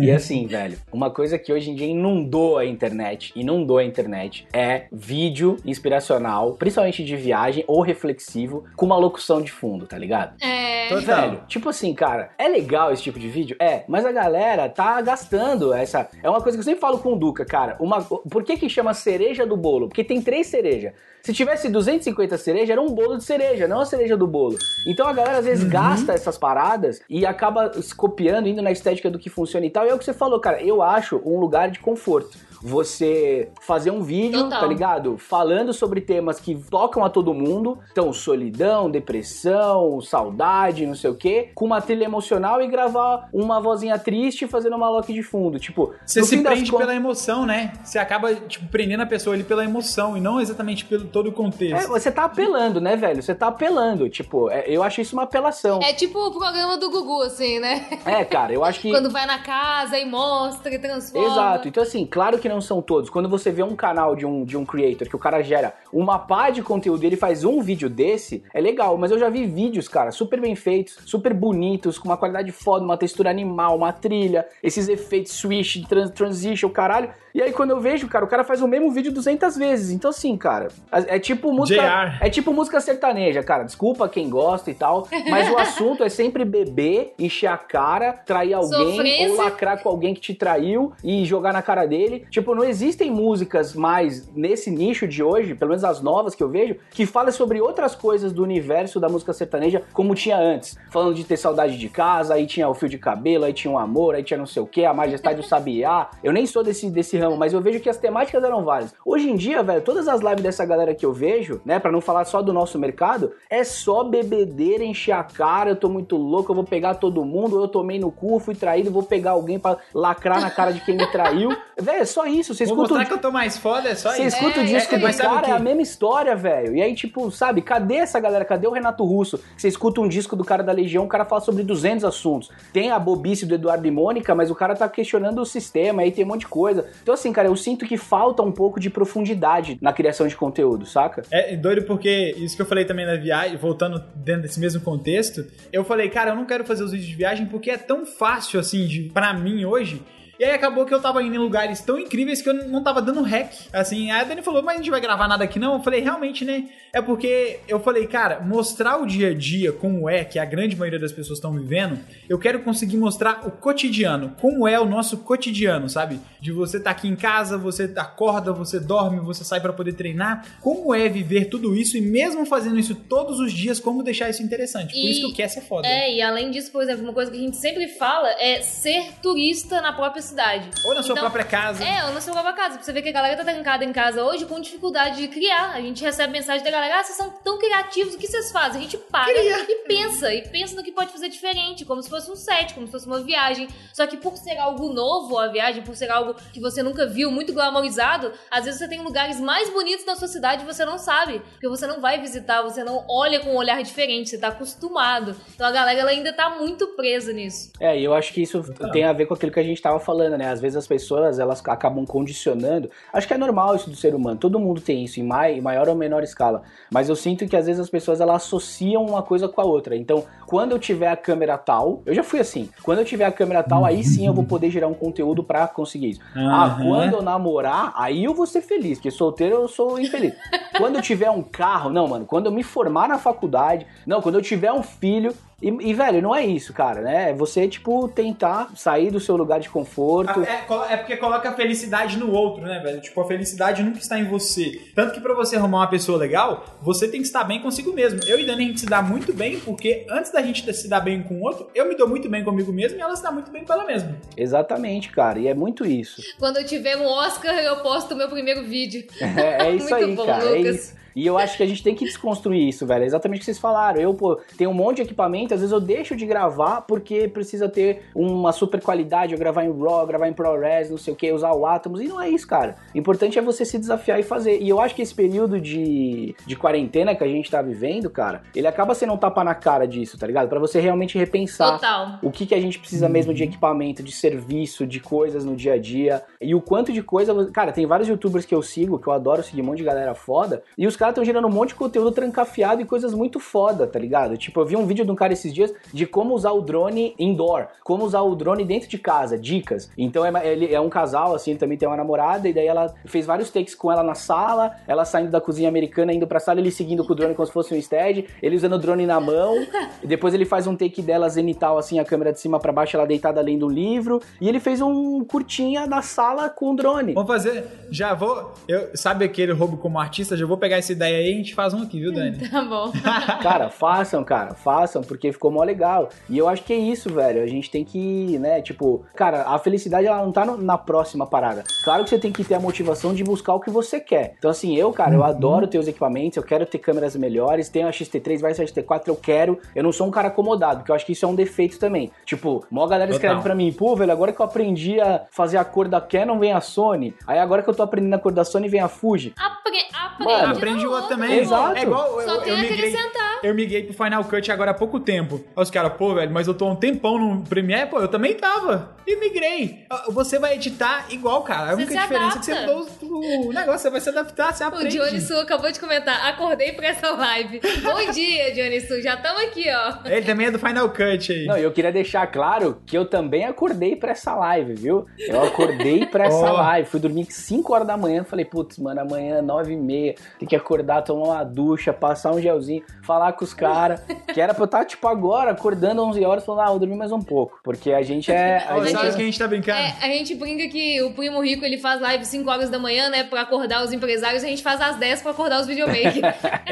e assim, velho, uma coisa que hoje em dia inundou a internet, inundou a internet, é vídeo inspiracional, principalmente de viagem ou reflexivo, com uma locução de fundo, tá ligado? É. Total. Velho, tipo assim, cara, é legal esse tipo de vídeo? É, mas a galera tá gastando essa. É uma coisa que eu sempre falo com o Duca, cara. Uma... Por que que chama cereja do bolo? Porque tem três cerejas. Se tivesse 250 cerejas, era um bolo de cereja, não a cereja do bolo. Então a galera às vezes gasta essas paradas e acaba copiando, indo na estética do que funciona e tal. E é o que você falou, cara. Eu acho um lugar de conforto. Você fazer um vídeo, Total. tá ligado? Falando sobre temas que tocam a todo mundo. Então, solidão, depressão, saudade, não sei o quê. Com uma trilha emocional e gravar uma vozinha triste fazendo uma lock de fundo. Tipo, Você se prende contas- pela emoção, né? Você acaba, tipo, prendendo a pessoa ali pela emoção e não exatamente pelo todo todo o contexto. É, você tá apelando, né, velho? Você tá apelando. Tipo, é, eu acho isso uma apelação. É tipo o programa do Gugu, assim, né? É, cara, eu acho que. Quando vai na casa e mostra e transforma. Exato. Então, assim, claro que não são todos. Quando você vê um canal de um, de um creator que o cara gera uma pá de conteúdo e ele faz um vídeo desse, é legal. Mas eu já vi vídeos, cara, super bem feitos, super bonitos, com uma qualidade foda, uma textura animal, uma trilha, esses efeitos switch, trans, transition, caralho. E aí quando eu vejo, cara, o cara faz o mesmo vídeo 200 vezes. Então assim, cara, é, é tipo música, JR. é tipo música sertaneja, cara. Desculpa quem gosta e tal, mas o assunto é sempre beber, encher a cara, trair alguém Sofrência. ou lacrar com alguém que te traiu e jogar na cara dele. Tipo, não existem músicas mais nesse nicho de hoje, pelo menos as novas que eu vejo, que falam sobre outras coisas do universo da música sertaneja como tinha antes. Falando de ter saudade de casa, aí tinha o fio de cabelo, aí tinha o amor, aí tinha não sei o que, a majestade do sabiá. Eu nem sou desse, desse ramo, mas eu vejo que as temáticas eram várias. Hoje em dia, velho, todas as lives dessa galera que eu vejo, né, Pra não falar só do nosso mercado, é só bebedeira, encher a cara, eu tô muito louco, eu vou pegar todo mundo, eu tomei no cu, fui traído, vou pegar alguém pra lacrar na cara de quem me traiu. Velho, é só isso, você Vou escuta o mostrar que eu tô mais foda, é só você isso. escuta o É, disco é, do o cara, é a mesma história, velho. E aí, tipo, sabe, cadê essa galera? Cadê o Renato Russo? Você escuta um disco do cara da Legião, o cara fala sobre 200 assuntos. Tem a bobice do Eduardo e Mônica, mas o cara tá questionando o sistema, aí tem um monte de coisa. Então, assim, cara, eu sinto que falta um pouco de profundidade na criação de conteúdo, saca? É doido porque isso que eu falei também na viagem, voltando dentro desse mesmo contexto, eu falei, cara, eu não quero fazer os vídeos de viagem porque é tão fácil assim, de, pra mim hoje. E aí acabou que eu tava indo em lugares tão incríveis que eu não tava dando rec. Assim, aí a Dani falou, mas a gente vai gravar nada aqui não? Eu falei, realmente, né? É porque eu falei, cara, mostrar o dia a dia como é, que a grande maioria das pessoas estão vivendo, eu quero conseguir mostrar o cotidiano, como é o nosso cotidiano, sabe? De você tá aqui em casa, você acorda, você dorme, você sai pra poder treinar. Como é viver tudo isso e mesmo fazendo isso todos os dias, como deixar isso interessante? Por E- isso que o Cass é foda. É, e além disso, por exemplo, uma coisa que a gente sempre fala é ser turista na própria cidade. Ou na sua Então, própria casa. É, ou na sua própria casa. Pra você ver que a galera tá trancada em casa hoje com dificuldade de criar. A gente recebe mensagem da galera, ah, vocês são tão criativos, o que vocês fazem? A gente para e pensa, e pensa no que pode fazer diferente, como se fosse um set, como se fosse uma viagem. Só que por ser algo novo a viagem, por ser algo que você nunca viu, muito glamorizado, às vezes você tem lugares mais bonitos da sua cidade e você não sabe. Porque você não vai visitar, você não olha com um olhar diferente, você tá acostumado. Então a galera ela ainda tá muito presa nisso. É, e eu acho que isso tem a ver com aquilo que a gente tava falando, né? Às vezes as pessoas, elas acabam condicionando. Acho que é normal isso do ser humano. Todo mundo tem isso, em mai- em maior ou menor escala. Mas eu sinto que às vezes as pessoas, elas associam uma coisa com a outra. Então, quando eu tiver a câmera tal, eu já fui assim. Quando eu tiver a câmera tal, aí sim eu vou poder gerar um conteúdo pra conseguir isso. Ah, Aham. quando eu namorar, aí eu vou ser feliz, porque solteiro eu sou infeliz. quando eu tiver um carro, não, mano, quando eu me formar na faculdade, não, quando eu tiver um filho, e, e, velho, não é isso, cara, né? É você, tipo, tentar sair do seu lugar de conforto. É, colo- é porque coloca a felicidade no outro, né, velho? Tipo, a felicidade nunca está em você. Tanto que pra você arrumar uma pessoa legal, você tem que estar bem consigo mesmo. Eu e Dani, a gente se dá muito bem, porque antes da gente se dar bem com o outro, eu me dou muito bem comigo mesmo e ela se dá muito bem com ela mesma. Exatamente, cara, e é muito isso. Quando eu tiver um Oscar, eu posto o meu primeiro vídeo. É, é isso Muito aí, bom, cara. É Lucas. isso. E eu acho que a gente tem que desconstruir isso, velho. É exatamente o que vocês falaram. Eu, pô, tenho um monte de equipamento, às vezes eu deixo de gravar porque precisa ter uma super qualidade, eu gravar em RAW, gravar em ProRes, não sei o que, usar o Atomos. E não é isso, cara. O importante é você se desafiar e fazer. E eu acho que esse período de, de quarentena que a gente tá vivendo, cara, ele acaba sendo um tapa na cara disso, tá ligado? Pra você realmente repensar Total. o que, que a gente precisa mesmo de equipamento, de serviço, de coisas no dia a dia. E o quanto de coisa. Cara, tem vários youtubers que eu sigo, que eu adoro seguir um monte de galera foda. E os caras estão gerando um monte de conteúdo trancafiado e coisas muito foda, tá ligado? Tipo, eu vi um vídeo de um cara esses dias de como usar o drone indoor, como usar o drone dentro de casa, dicas. Então é, ele é um casal, assim, ele também tem uma namorada, e daí ela fez vários takes com ela na sala, ela saindo da cozinha americana, indo pra sala, ele seguindo com o drone como se fosse um stead, ele usando o drone na mão, depois ele faz um take dela zenital, assim, a câmera de cima pra baixo, ela deitada lendo um livro, e ele fez um curtinha na sala com o drone. Vamos fazer. Já vou. Eu, sabe aquele roubo como artista? Já vou pegar essa ideia aí a gente faz um aqui, viu, Dani? Tá bom. Cara, façam, cara, façam, porque ficou mó legal. E eu acho que é isso, velho. A gente tem que, né, tipo, cara, a felicidade ela não tá no- na próxima parada. Claro que você tem que ter a motivação de buscar o que você quer. Então, assim, eu, cara, eu adoro ter os equipamentos, eu quero ter câmeras melhores, tenho a XT3, vai ser a XT4, eu quero. Eu não sou um cara acomodado, porque eu acho que isso é um defeito também. Tipo, mó galera escreve Total. pra mim, pô, velho, agora que eu aprendi a fazer a cor da Canon, vem a Sony. Aí agora que eu tô aprendendo a cor da Sony, vem a Fuji. Apre aprende. Mano, Aprende de outro também. Exato. É igual Só eu, tem eu a migrei, acrescentar. Eu migrei pro Final Cut agora há pouco tempo. Aí os caras, pô, velho, mas eu tô há um tempão no Premiere, pô, eu também tava. E migrei. Ah, Você vai editar igual, cara. A Você única se diferença é que você mudou o, o negócio, você vai se adaptar, você O aprende. Johnny Su acabou de comentar. Acordei pra essa live. Bom dia, Johnny Su. Já estamos aqui, ó. Ele também é do Final Cut aí. Não, eu queria deixar claro que eu também acordei pra essa live, viu? Eu acordei pra essa Ó. live. Fui dormir 5 horas da manhã. Falei, putz, mano, amanhã 9 e meia. Tem que acordar, tomar uma ducha, passar um gelzinho, falar com os caras. Que era pra eu estar, tipo, agora, acordando 11 horas, falando, ah, vou dormir mais um pouco. Porque a gente é. A gente sabe é- que a gente tá brincando? É, a gente brinca que o Primo Rico ele faz live 5 horas da manhã, né? Pra acordar os empresários. A gente faz às 10 pra acordar os videomakers.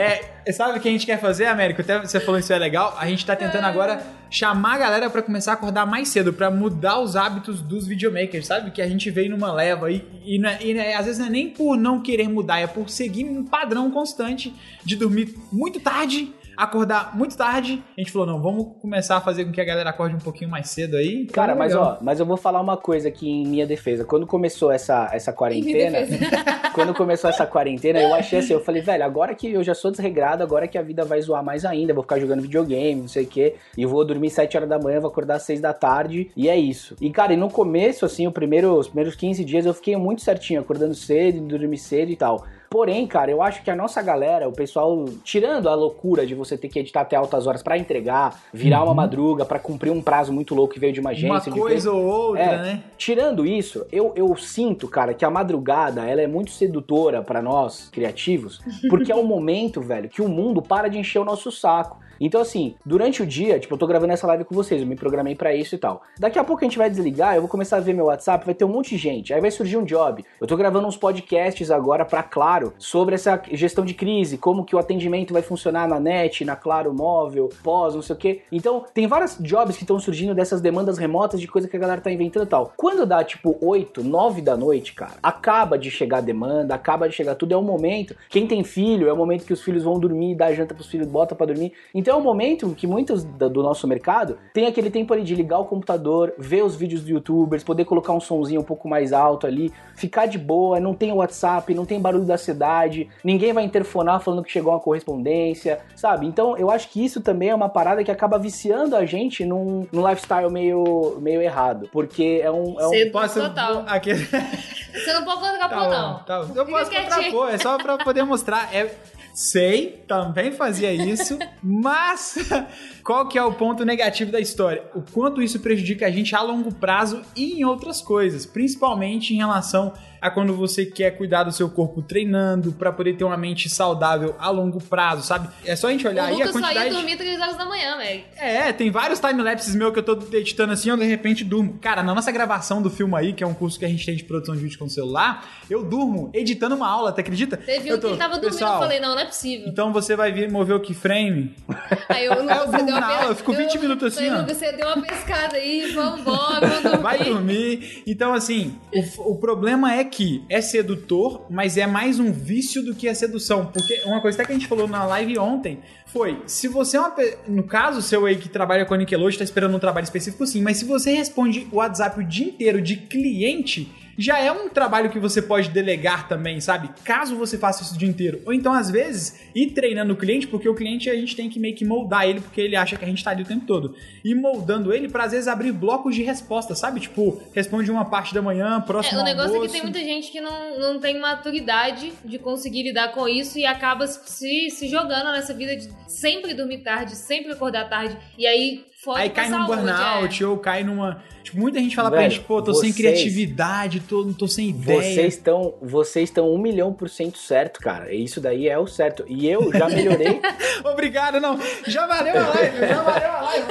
É, sabe o que a gente quer fazer, Américo? Até você falou isso é legal. A gente tá tentando agora chamar a galera pra começar a acordar mais cedo, pra mudar os hábitos dos videomakers, sabe? Que a gente veio numa leva e, e, não é- e não é- às vezes não é nem por não querer mudar, é por seguir um padrão constante de dormir muito tarde, acordar muito tarde. A gente falou, não, vamos começar a fazer com que a galera acorde um pouquinho mais cedo aí. Então, Cara, é mas ó, mas eu vou falar uma coisa aqui em minha defesa. Quando começou essa, essa quarentena, quando começou essa quarentena, eu achei assim, eu falei, velho, agora que eu já sou desregrado, agora que a vida vai zoar mais ainda, vou ficar jogando videogame, não sei o quê, e vou dormir 7 horas da manhã, vou acordar às 6 da tarde, e é isso. E cara, e no começo, assim, o primeiro, os primeiros 15 dias eu fiquei muito certinho, acordando cedo, dormir cedo e tal. Porém, cara, eu acho que a nossa galera, o pessoal, tirando a loucura de você ter que editar até altas horas pra entregar, virar uma madruga, pra cumprir um prazo muito louco que veio de uma agência, Uma de coisa ou outra, É. né? Tirando isso, eu, eu sinto, cara, que a madrugada ela é muito sedutora pra nós criativos, porque é o momento, velho, que o mundo para de encher o nosso saco. Então, assim, durante o dia, tipo, eu tô gravando essa live com vocês, eu me programei pra isso e tal. Daqui a pouco a gente vai desligar, eu vou começar a ver meu WhatsApp, vai ter um monte de gente, aí vai surgir um job. Eu tô gravando uns podcasts agora pra Claro sobre essa gestão de crise, como que o atendimento vai funcionar na net, na Claro Móvel, pós, não sei o quê. Então, tem vários jobs que estão surgindo dessas demandas remotas de coisa que a galera tá inventando e tal. Quando dá, tipo, 8, 9 da noite, cara, acaba de chegar a demanda, acaba de chegar tudo, é o momento. Quem tem filho, é o momento que os filhos vão dormir, dá janta pros filhos, bota pra dormir. Então é o momento que muitos do nosso mercado tem aquele tempo ali de ligar o computador, ver os vídeos dos youtubers, poder colocar um sonzinho um pouco mais alto ali, ficar de boa, não tem WhatsApp, não tem barulho da cidade, ninguém vai interfonar falando que chegou uma correspondência, sabe? Então eu acho que isso também é uma parada que acaba viciando a gente num, num lifestyle meio, meio errado, porque é um... É um Cedo Posso. total. Aqui... Você não pode contrapor, Tá não. tá. Eu Fica posso quietinho. contrapor, é só pra poder mostrar. É, sei, também fazia isso, mas qual que é o ponto negativo da história? O quanto isso prejudica a gente a longo prazo e em outras coisas, principalmente em relação a quando você quer cuidar do seu corpo treinando pra poder ter uma mente saudável a longo prazo, sabe? É só a gente olhar o aí a Lucas só ia quantidade... dormir 3 horas da manhã, velho. É, tem vários timelapses meu que eu tô editando assim, eu de repente durmo. Cara, na nossa gravação do filme aí, que é um curso que a gente tem de produção de vídeo com celular, eu durmo editando uma aula, tu acredita? Você viu Eu que ele tava dormindo, Pessoal, eu falei, não, não é possível. Então você vai vir mover o keyframe. Aí eu, Lucas, eu você durmo deu uma na aula, eu fico 20 minutos assim, ó. Você deu uma pescada aí, vambora, vamos dormir. Vai dormir. Então, assim, o, o problema é que é sedutor, mas é mais um vício do que a sedução. Porque uma coisa até que a gente falou na live ontem foi: se você é uma. No caso, seu aí que trabalha com a Nickelodeon, tá esperando um trabalho específico, sim, mas se você responde o WhatsApp o dia inteiro de cliente. Já é um trabalho que você pode delegar também, sabe? Caso você faça isso o dia inteiro. Ou então, às vezes, ir treinando o cliente, porque o cliente a gente tem que meio que moldar ele, porque ele acha que a gente tá ali o tempo todo. E moldando ele pra, às vezes, abrir blocos de resposta, sabe? Tipo, responde uma parte da manhã, próximo É, o negócio é que almoço. tem muita gente que não, não tem maturidade de conseguir lidar com isso e acaba se, se jogando nessa vida de sempre dormir tarde, sempre acordar tarde. E aí fode Aí cai num saúde, burnout, ou cai numa. Tipo, muita gente fala pra Velho, gente, pô, tô sem vocês- criatividade, tô, tô sem ideia. Vocês estão vocês estão um milhão por cento certo, cara. Isso daí é o certo. E eu já melhorei. Obrigado, não. Já valeu a live, já valeu a live.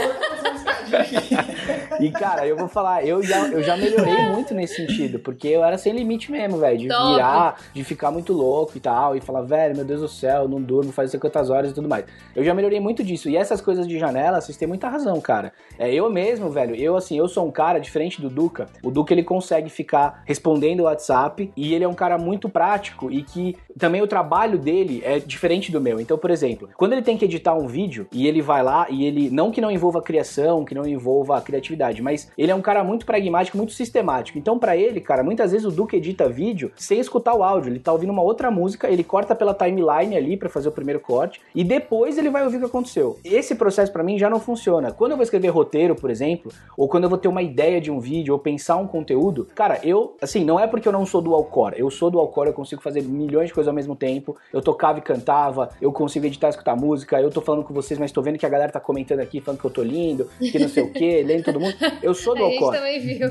E, cara, eu vou falar, eu já, eu já melhorei muito nesse sentido. Porque eu era sem limite mesmo, velho. De Top. virar, de ficar muito louco e tal. E falar, velho, meu Deus do céu, não durmo, faz sei quantas horas e tudo mais. Eu já melhorei muito disso. E essas coisas de janela, vocês têm muita razão, cara. É, eu mesmo, velho, eu assim, eu sou um cara diferente do Duca. O Duca, ele consegue ficar respondendo o WhatsApp. E ele é um cara muito prático e que também o trabalho dele é diferente do meu. Então, por exemplo, quando ele tem que editar um vídeo e ele vai lá e ele, não que não envolva criação, que não envolva criatividade. Mas ele é um cara muito pragmático, muito sistemático. Então, para ele, cara, muitas vezes o Duque edita vídeo sem escutar o áudio. Ele tá ouvindo uma outra música, ele corta pela timeline ali para fazer o primeiro corte e depois ele vai ouvir o que aconteceu. Esse processo para mim já não funciona. Quando eu vou escrever roteiro, por exemplo, ou quando eu vou ter uma ideia de um vídeo ou pensar um conteúdo, cara, eu, assim, não é porque eu não sou do Alcor. Eu sou do Alcor, eu consigo fazer milhões de coisas ao mesmo tempo. Eu tocava e cantava, eu consigo editar e escutar música, eu tô falando com vocês, mas tô vendo que a galera tá comentando aqui, falando que eu tô lindo, que não sei o quê, lendo todo mundo. Eu sou do Alcor.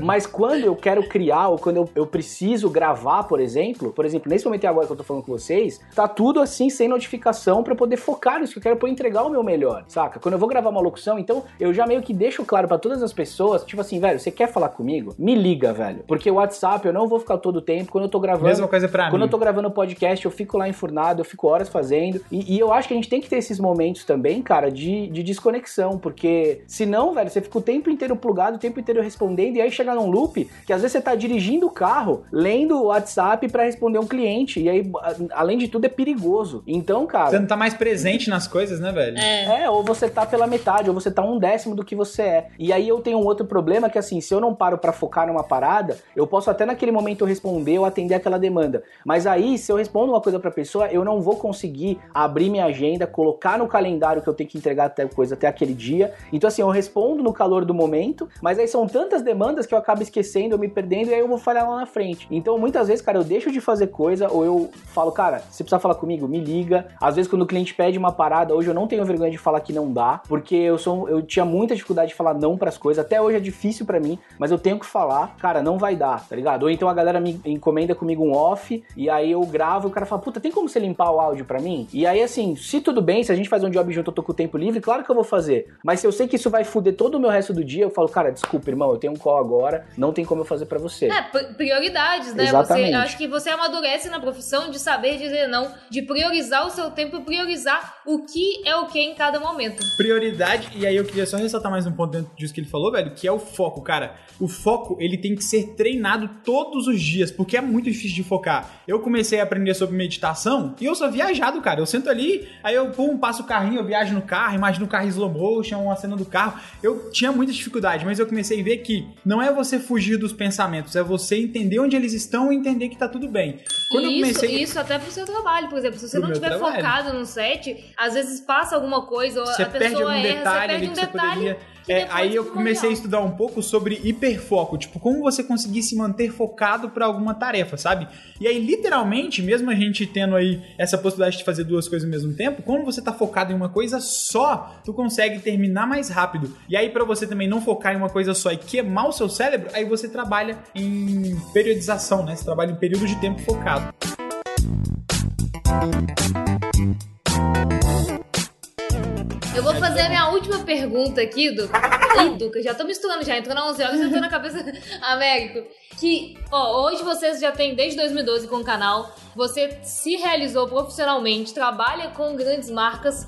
Mas quando eu quero criar, ou quando eu, eu preciso gravar, por exemplo, por exemplo, nesse momento agora que eu tô falando com vocês, tá tudo assim, sem notificação, para poder focar nisso que eu quero, pra entregar o meu melhor, saca? Quando eu vou gravar uma locução, então eu já meio que deixo claro para todas as pessoas, tipo assim, velho, você quer falar comigo? Me liga, velho. Porque o WhatsApp eu não vou ficar todo o tempo, quando eu tô gravando. Mesma coisa pra Quando mim. eu tô gravando podcast, eu fico lá enfurnado, eu fico horas fazendo. E, e eu acho que a gente tem que ter esses momentos também, cara, de, de desconexão, porque senão, velho, você fica o tempo inteiro plugado, o tempo inteiro respondendo, e aí chega num loop que às vezes você tá dirigindo o carro, lendo o WhatsApp para responder um cliente, e aí, além de tudo, é perigoso. Então, cara. Você não tá mais presente nas coisas, né, velho? É. É, ou você tá pela metade, ou você tá um décimo do que você é. E aí eu tenho um outro problema que assim, se eu não paro pra focar numa parada, eu posso até naquele momento responder ou atender aquela demanda. Mas aí, se eu respondo uma coisa pra pessoa, eu não vou conseguir abrir minha agenda, colocar no calendário que eu tenho que entregar até coisa até aquele dia. Então assim, eu respondo no calor do momento, mas aí são tantas demandas que eu acabo esquecendo, eu me perdendo e aí eu vou falhar lá na frente. Então, muitas vezes, cara, eu deixo de fazer coisa ou eu falo, cara, se precisar falar comigo, me liga. Às vezes quando o cliente pede uma parada, hoje eu não tenho vergonha de falar que não dá, porque eu sou eu tinha muita dificuldade de falar não pras coisas. Até hoje é difícil pra mim, mas eu tenho que falar, cara, não vai dar, tá ligado? Ou então a galera me encomenda comigo um off e aí eu gravo e o cara fala: "Puta, tem como você limpar o áudio pra mim?" E aí assim, se tudo bem, se a gente faz um job junto, eu tô com o tempo livre, claro que eu vou fazer. Mas se eu sei que isso vai fuder todo o meu resto do dia, eu falo: "Cara, desculpa, irmão, eu tenho um call agora, não tem como eu fazer pra você." É, pri- prioridades, né? Exatamente. Você, eu acho que você amadurece na profissão de saber dizer não, de priorizar o seu tempo e priorizar o que é o que em cada momento. Prioridade, e aí eu queria só ressaltar mais um ponto dentro disso que ele falou, velho, que é o foco, cara. O foco, ele tem que ser treinado todos os dias, porque é muito difícil de focar. Eu comecei a aprender sobre meditação e eu sou viajado, cara. Eu sento ali, aí eu pum, passo o carrinho, eu viajo no carro, imagino o carro em slow motion, uma cena do carro. Eu tinha muita dificuldade, mas eu comecei a ver que não é você fugir dos pensamentos, é você entender onde eles estão e entender que tá tudo bem. Quando eu E isso, comecei. isso até pro seu trabalho, por exemplo. Se você Pro não meu tiver trabalho. focado no set, às vezes passa alguma coisa, ou Você a pessoa erra, você perde um detalhe. poderia. É, aí eu comecei a estudar um pouco sobre hiperfoco, tipo, como você conseguir se manter focado para alguma tarefa, sabe? E aí, literalmente, mesmo a gente tendo aí essa possibilidade de fazer duas coisas ao mesmo tempo, quando você tá focado em uma coisa só, tu consegue terminar mais rápido. E aí, para você também não focar em uma coisa só e queimar o seu cérebro, aí você trabalha em periodização, né? Você trabalha em período de tempo focado. Eu vou fazer a minha última pergunta aqui, Duca. Ih, Duca, já tô misturando já. Entrou na 11 horas e entrou na cabeça Américo. Que, ó, hoje vocês já têm desde 2012 com o canal. Você se realizou profissionalmente, trabalha com grandes marcas.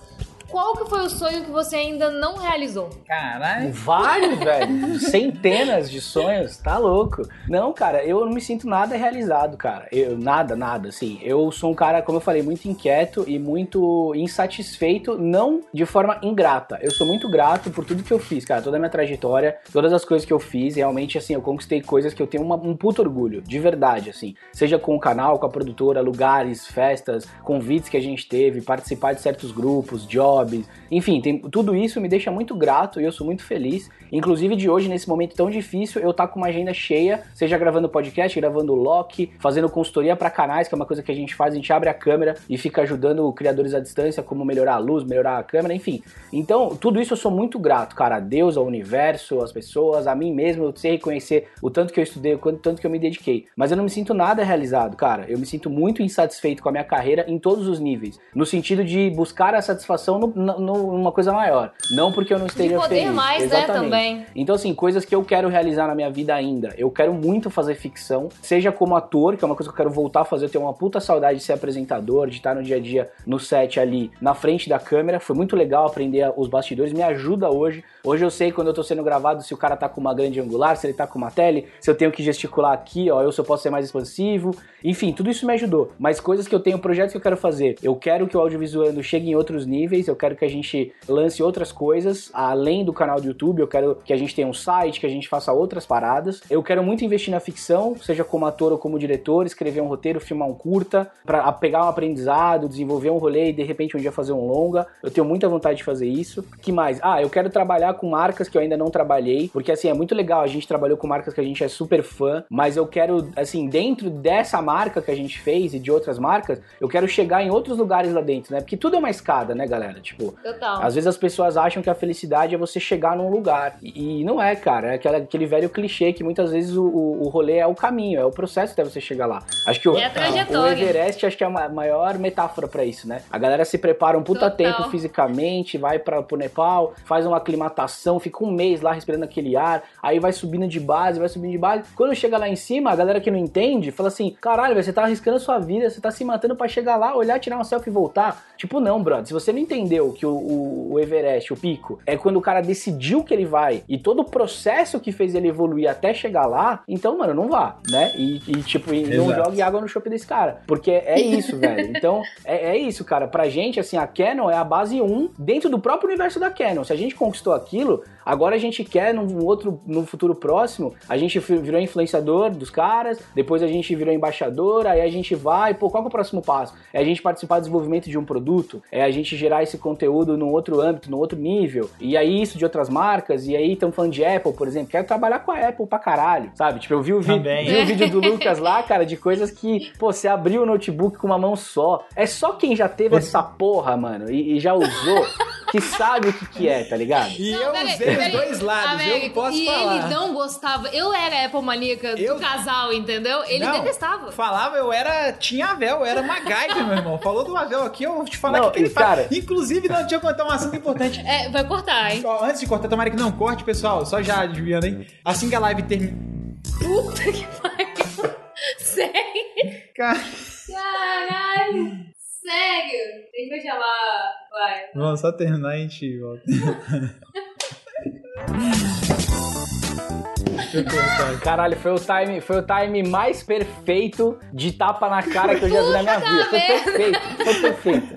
Qual que foi o sonho que você ainda não realizou? Caralho. Vários, velho. Centenas de sonhos, tá louco. Não, cara, eu não me sinto nada realizado, cara. Eu, nada, nada, assim. Eu sou um cara, como eu falei, muito inquieto e muito insatisfeito, não de forma ingrata. Eu sou muito grato por tudo que eu fiz, cara. Toda a minha trajetória, todas as coisas que eu fiz, realmente, assim, eu conquistei coisas que eu tenho uma- um puto orgulho, de verdade, assim. Seja com o canal, com a produtora, lugares, festas, convites que a gente teve, participar de certos grupos, jobs, enfim, tem, tudo isso me deixa muito grato e eu sou muito feliz. Inclusive de hoje, nesse momento tão difícil, eu tá com uma agenda cheia, seja gravando podcast, gravando lock, fazendo consultoria para canais, que é uma coisa que a gente faz, a gente abre a câmera e fica ajudando criadores à distância, como melhorar a luz, melhorar a câmera, enfim. Então, tudo isso eu sou muito grato, cara, a Deus, ao universo, às pessoas, a mim mesmo, eu sei reconhecer o tanto que eu estudei, o quanto tanto que eu me dediquei. Mas eu não me sinto nada realizado, cara. Eu me sinto muito insatisfeito com a minha carreira em todos os níveis, no sentido de buscar a satisfação no- numa coisa maior, não porque eu não De esteja poder feliz. mais, né, Exatamente. também. Então, assim, coisas que eu quero realizar na minha vida ainda. Eu quero muito fazer ficção, seja como ator, que é uma coisa que eu quero voltar a fazer. Eu tenho uma puta saudade de ser apresentador, de estar no dia a dia no set ali, na frente da câmera. Foi muito legal aprender os bastidores, me ajuda hoje. Hoje eu sei quando eu tô sendo gravado se o cara tá com uma grande angular, se ele tá com uma tele, se eu tenho que gesticular aqui, ó, eu se eu posso ser mais expansivo. Enfim, tudo isso me ajudou. Mas coisas que eu tenho, projetos que eu quero fazer. Eu quero que o audiovisual chegue em outros níveis, eu quero que a gente lance outras coisas além do canal do YouTube. Eu quero que a gente tenha um site, que a gente faça outras paradas. Eu quero muito investir na ficção, seja como ator ou como diretor, escrever um roteiro, filmar um curta, para pegar um aprendizado, desenvolver um rolê e de repente um dia fazer um longa. Eu tenho muita vontade de fazer isso. Que mais? Ah, eu quero trabalhar com marcas que eu ainda não trabalhei, porque assim é muito legal. A gente trabalhou com marcas que a gente é super fã, mas eu quero assim dentro dessa marca que a gente fez e de outras marcas, eu quero chegar em outros lugares lá dentro, né? Porque tudo é uma escada, né, galera? Tipo, Total. às vezes as pessoas acham que a felicidade é você chegar num lugar. E, e não é, cara. É aquela- aquele velho clichê que muitas vezes o, o, o rolê é o caminho, é o processo até você chegar lá. Acho que o, É o. Everest acho que é a ma- maior metáfora pra isso, né? A galera se prepara um puta Total. tempo fisicamente, vai para pro Nepal, faz uma aclimatação, fica um mês lá respirando aquele ar, aí vai subindo de base, vai subindo de base. Quando chega lá em cima, a galera que não entende fala assim: caralho, você tá arriscando a sua vida, você tá se matando pra chegar lá, olhar, tirar uma selfie e voltar. Tipo, não, brother. Se você não entendeu que o, o- o Everest, o pico, é quando o cara decidiu que ele vai e todo o processo que fez ele evoluir até chegar lá, então, mano, não vá, né? E, e, tipo, e não jogue água no chope desse cara. Porque é isso, velho. Então, é, é isso, cara. Pra gente, assim, a Canon é a base 1 dentro do próprio universo da Canon. Se a gente conquistou aquilo, agora a gente quer num outro, no futuro próximo, a gente virou influenciador dos caras, depois a gente virou embaixador, aí a gente vai, pô, qual que é o próximo passo? É a gente participar do desenvolvimento de um produto, é a gente gerar esse conteúdo num outro âmbito, num outro nível, e aí isso de outras marcas, e aí estamos falando de Apple, por exemplo, quero trabalhar com a Apple pra caralho, sabe? Tipo, eu vi o, vi vi o vídeo do Lucas lá, cara, de coisas que, pô, você abriu o notebook com uma mão só. É só quem já teve essa porra, mano, e, e já usou, que sabe o que que é, tá ligado? E Não, eu peraí, usei os peraí. dois lados, eu Américo, posso e falar. ele não gostava. Eu era Apple maníaca Eu- do casal, entendeu? Ele Não, detestava. Falava, eu era. Tinha Avel, eu era MacGyver, meu irmão. Falou do Avel aqui, eu vou te falar o que, que ele e, cara- faz. Inclusive, não, deixa eu contar um assunto importante. É, vai cortar, hein? Ó, Antes de cortar, tomara que não corte, pessoal. Só já adivinhando, hein? Assim que a live termina. Puta que pariu. Sério? Cara, Caralho. Sério. Deixa eu chamar. Vai. Vamos só terminar e a gente volta. Caralho, foi o time, foi o time mais perfeito de tapa na cara que eu já vi na minha vida. Foi perfeito, foi perfeito.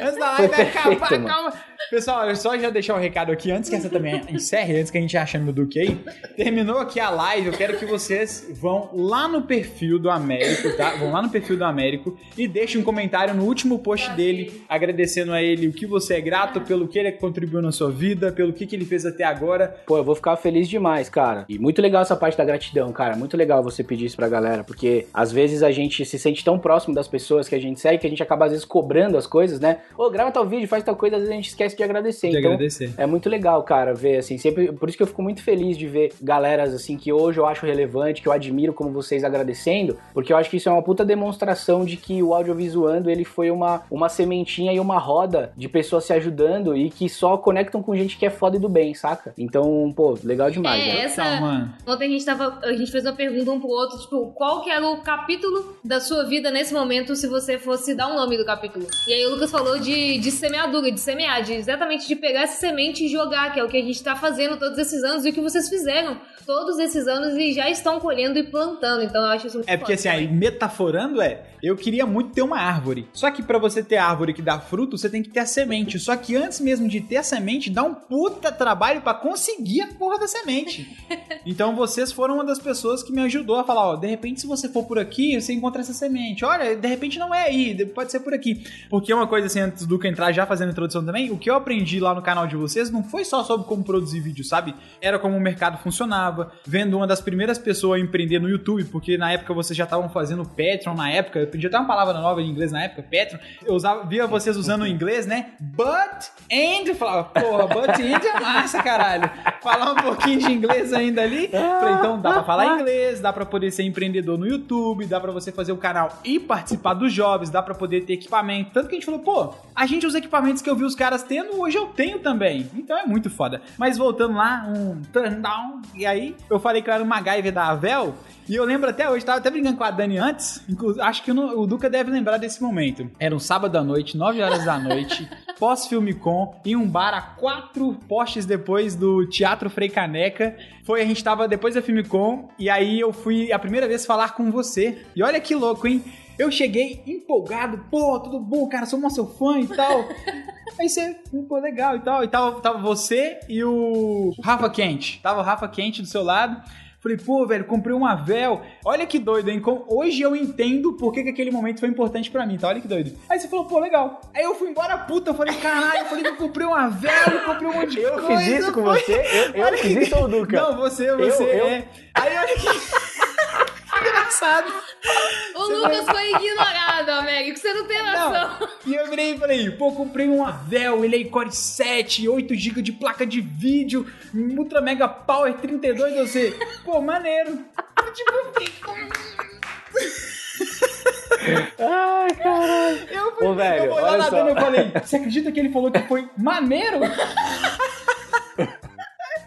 Antes da Foi live acabar, calma. Pessoal, eu só já deixar o recado aqui antes que essa também encerre, antes que a gente achando no Duque aí. Terminou aqui a live, eu quero que vocês vão lá no perfil do Américo, tá? Vão lá no perfil do Américo e deixem um comentário no último post dele, agradecendo a ele o que você é grato, pelo que ele contribuiu na sua vida, pelo que, que ele fez até agora. Pô, eu vou ficar feliz demais, cara. E muito legal essa parte da gratidão, cara. Muito legal você pedir isso pra galera, porque às vezes a gente se sente tão próximo das pessoas que a gente segue que a gente acaba às vezes cobrando as coisas, né? Ô, grava tal vídeo, faz tal coisa, às vezes a gente esquece de agradecer. De então, agradecer. É muito legal, cara, ver assim, sempre, por isso que eu fico muito feliz de ver galeras assim que hoje eu acho relevante, que eu admiro como vocês agradecendo, porque eu acho que isso é uma puta demonstração de que o audiovisuando ele foi uma, uma sementinha e uma roda de pessoas se ajudando e que só conectam com gente que é foda e do bem, saca? Então, pô, legal demais, É, né? essa. Mano. Ontem a gente tava. A gente fez uma pergunta um pro outro, tipo, qual que era o capítulo da sua vida nesse momento se você fosse dar um nome do capítulo? E aí o Lucas falou de, de semeadura, de semear, de exatamente de pegar essa semente e jogar, que é o que a gente tá fazendo todos esses anos e o que vocês fizeram todos esses anos e já estão colhendo e plantando. Então eu acho isso muito É porque assim, aí metaforando é, eu queria muito ter uma árvore. Só que pra você ter árvore que dá fruto, você tem que ter a semente. Só que antes mesmo de ter a semente, dá um puta trabalho pra conseguir a porra da semente. Então vocês foram uma das pessoas que me ajudou a falar, ó, de repente se você for por aqui, você encontra essa semente. Olha, de repente não é aí, de- pode ser por aqui. Porque uma coisa assim, antes do que entrar já fazendo a introdução também, o que eu aprendi lá no canal de vocês não foi só sobre como produzir vídeo, sabe? Era como o mercado funcionava, vendo uma das primeiras pessoas a empreender no YouTube, porque na época vocês já estavam fazendo Patreon na época, eu aprendi até uma palavra nova em inglês na época, Patreon. Eu usava, via vocês usando o inglês, né? But and, eu falava, porra, but and é massa, caralho. Falar um pouquinho de inglês ainda ali. Falei, então dá pra falar inglês, dá pra poder ser empreendedor no YouTube, dá pra você fazer o canal e participar dos jobs, dá pra poder ter equipamento. Tanto que a gente falou, pô, a gente os equipamentos que eu vi os caras tendo, hoje eu tenho também. Então é muito foda. Mas voltando lá, um turn down, e aí eu falei que eu era uma MacGyver da Avel, e eu lembro até hoje, tava até brincando com a Dani antes, acho que o Duca deve lembrar desse momento. Era um sábado à noite, 9 horas da noite, pós-Filmicon, em um bar a quatro postes depois do Teatro Frei Caneca. Foi, a gente tava depois da Filmicon, e aí eu fui a primeira vez falar com você. E olha que louco, hein? Eu cheguei empolgado, pô, tudo bom, cara, sou mó seu fã e tal. Aí você, pô, legal e tal. E tava, tava você e o Rafa Quente. Tava o Rafa Quente do seu lado. Falei, pô, velho, comprei um Avel. Olha que doido, hein? Hoje eu entendo por que, que aquele momento foi importante pra mim, tá? Olha que doido. Aí você falou, pô, legal. Aí eu fui embora puta. Eu falei, caralho, eu falei, eu comprei um Avel, eu comprei um monte de Eu coisa. fiz isso com você? Eu, eu fiz isso ou o Duca? Não, você, você Eu- eu- é. Aí olha que. Engraçado. O Lucas foi ignorado, Américo. Você não tem noção. Não. E eu virei e falei, pô, comprei um Avel, ele é Core 7, 8 GB de placa de vídeo, Ultra Mega Power 32, você, pô, maneiro. tipo, Ai, caralho. eu fui, Ô, velho, eu fui lá olha na só. dona e eu falei, você acredita que ele falou que foi maneiro?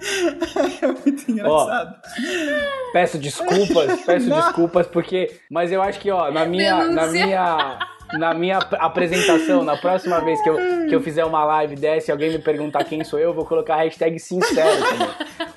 é muito engraçado. Peço desculpas, peço Não. desculpas, porque. Mas eu acho que, ó, na minha. Na Denúncia. minha. Na minha ap- apresentação, na próxima vez que eu, que eu fizer uma live dessa e alguém me perguntar quem sou eu, eu vou colocar a hashtag sincero também.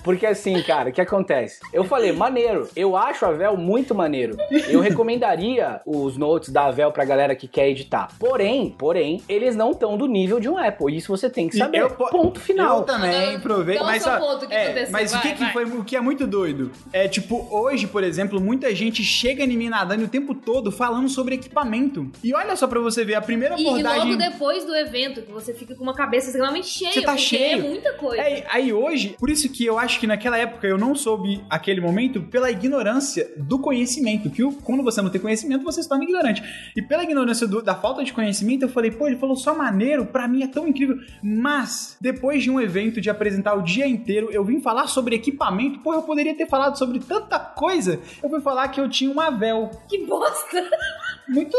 Porque assim, cara, o que acontece? Eu falei, maneiro. Eu acho a Vel muito maneiro. Eu recomendaria os notes da Vel pra galera que quer editar. Porém, porém, eles não estão do nível de um Apple. Isso você tem que saber. eu po- Ponto final. Eu também provei, o mas, seu ó, ponto, o que é, mas o Vai, que, que vai. foi o que é muito doido é tipo hoje, por exemplo, muita gente chega em mim nadando o tempo todo falando sobre equipamento. E olha só pra você ver a primeira E, e abordagem. logo depois do evento, que você fica com uma cabeça extremamente cheia, Você tá porque cheio. é muita coisa. É, aí hoje, por isso que eu acho que naquela época eu não soube aquele momento pela ignorância do conhecimento. Que quando você não tem conhecimento, você se torna ignorante. E pela ignorância do- da falta de conhecimento, eu falei, pô, ele falou só maneiro, pra mim é tão incrível. Mas, depois de um evento de apresentar o dia inteiro, eu vim falar sobre equipamento, pô, eu poderia ter falado sobre tanta coisa. Eu fui falar que eu tinha um Avel. Que bosta! Muito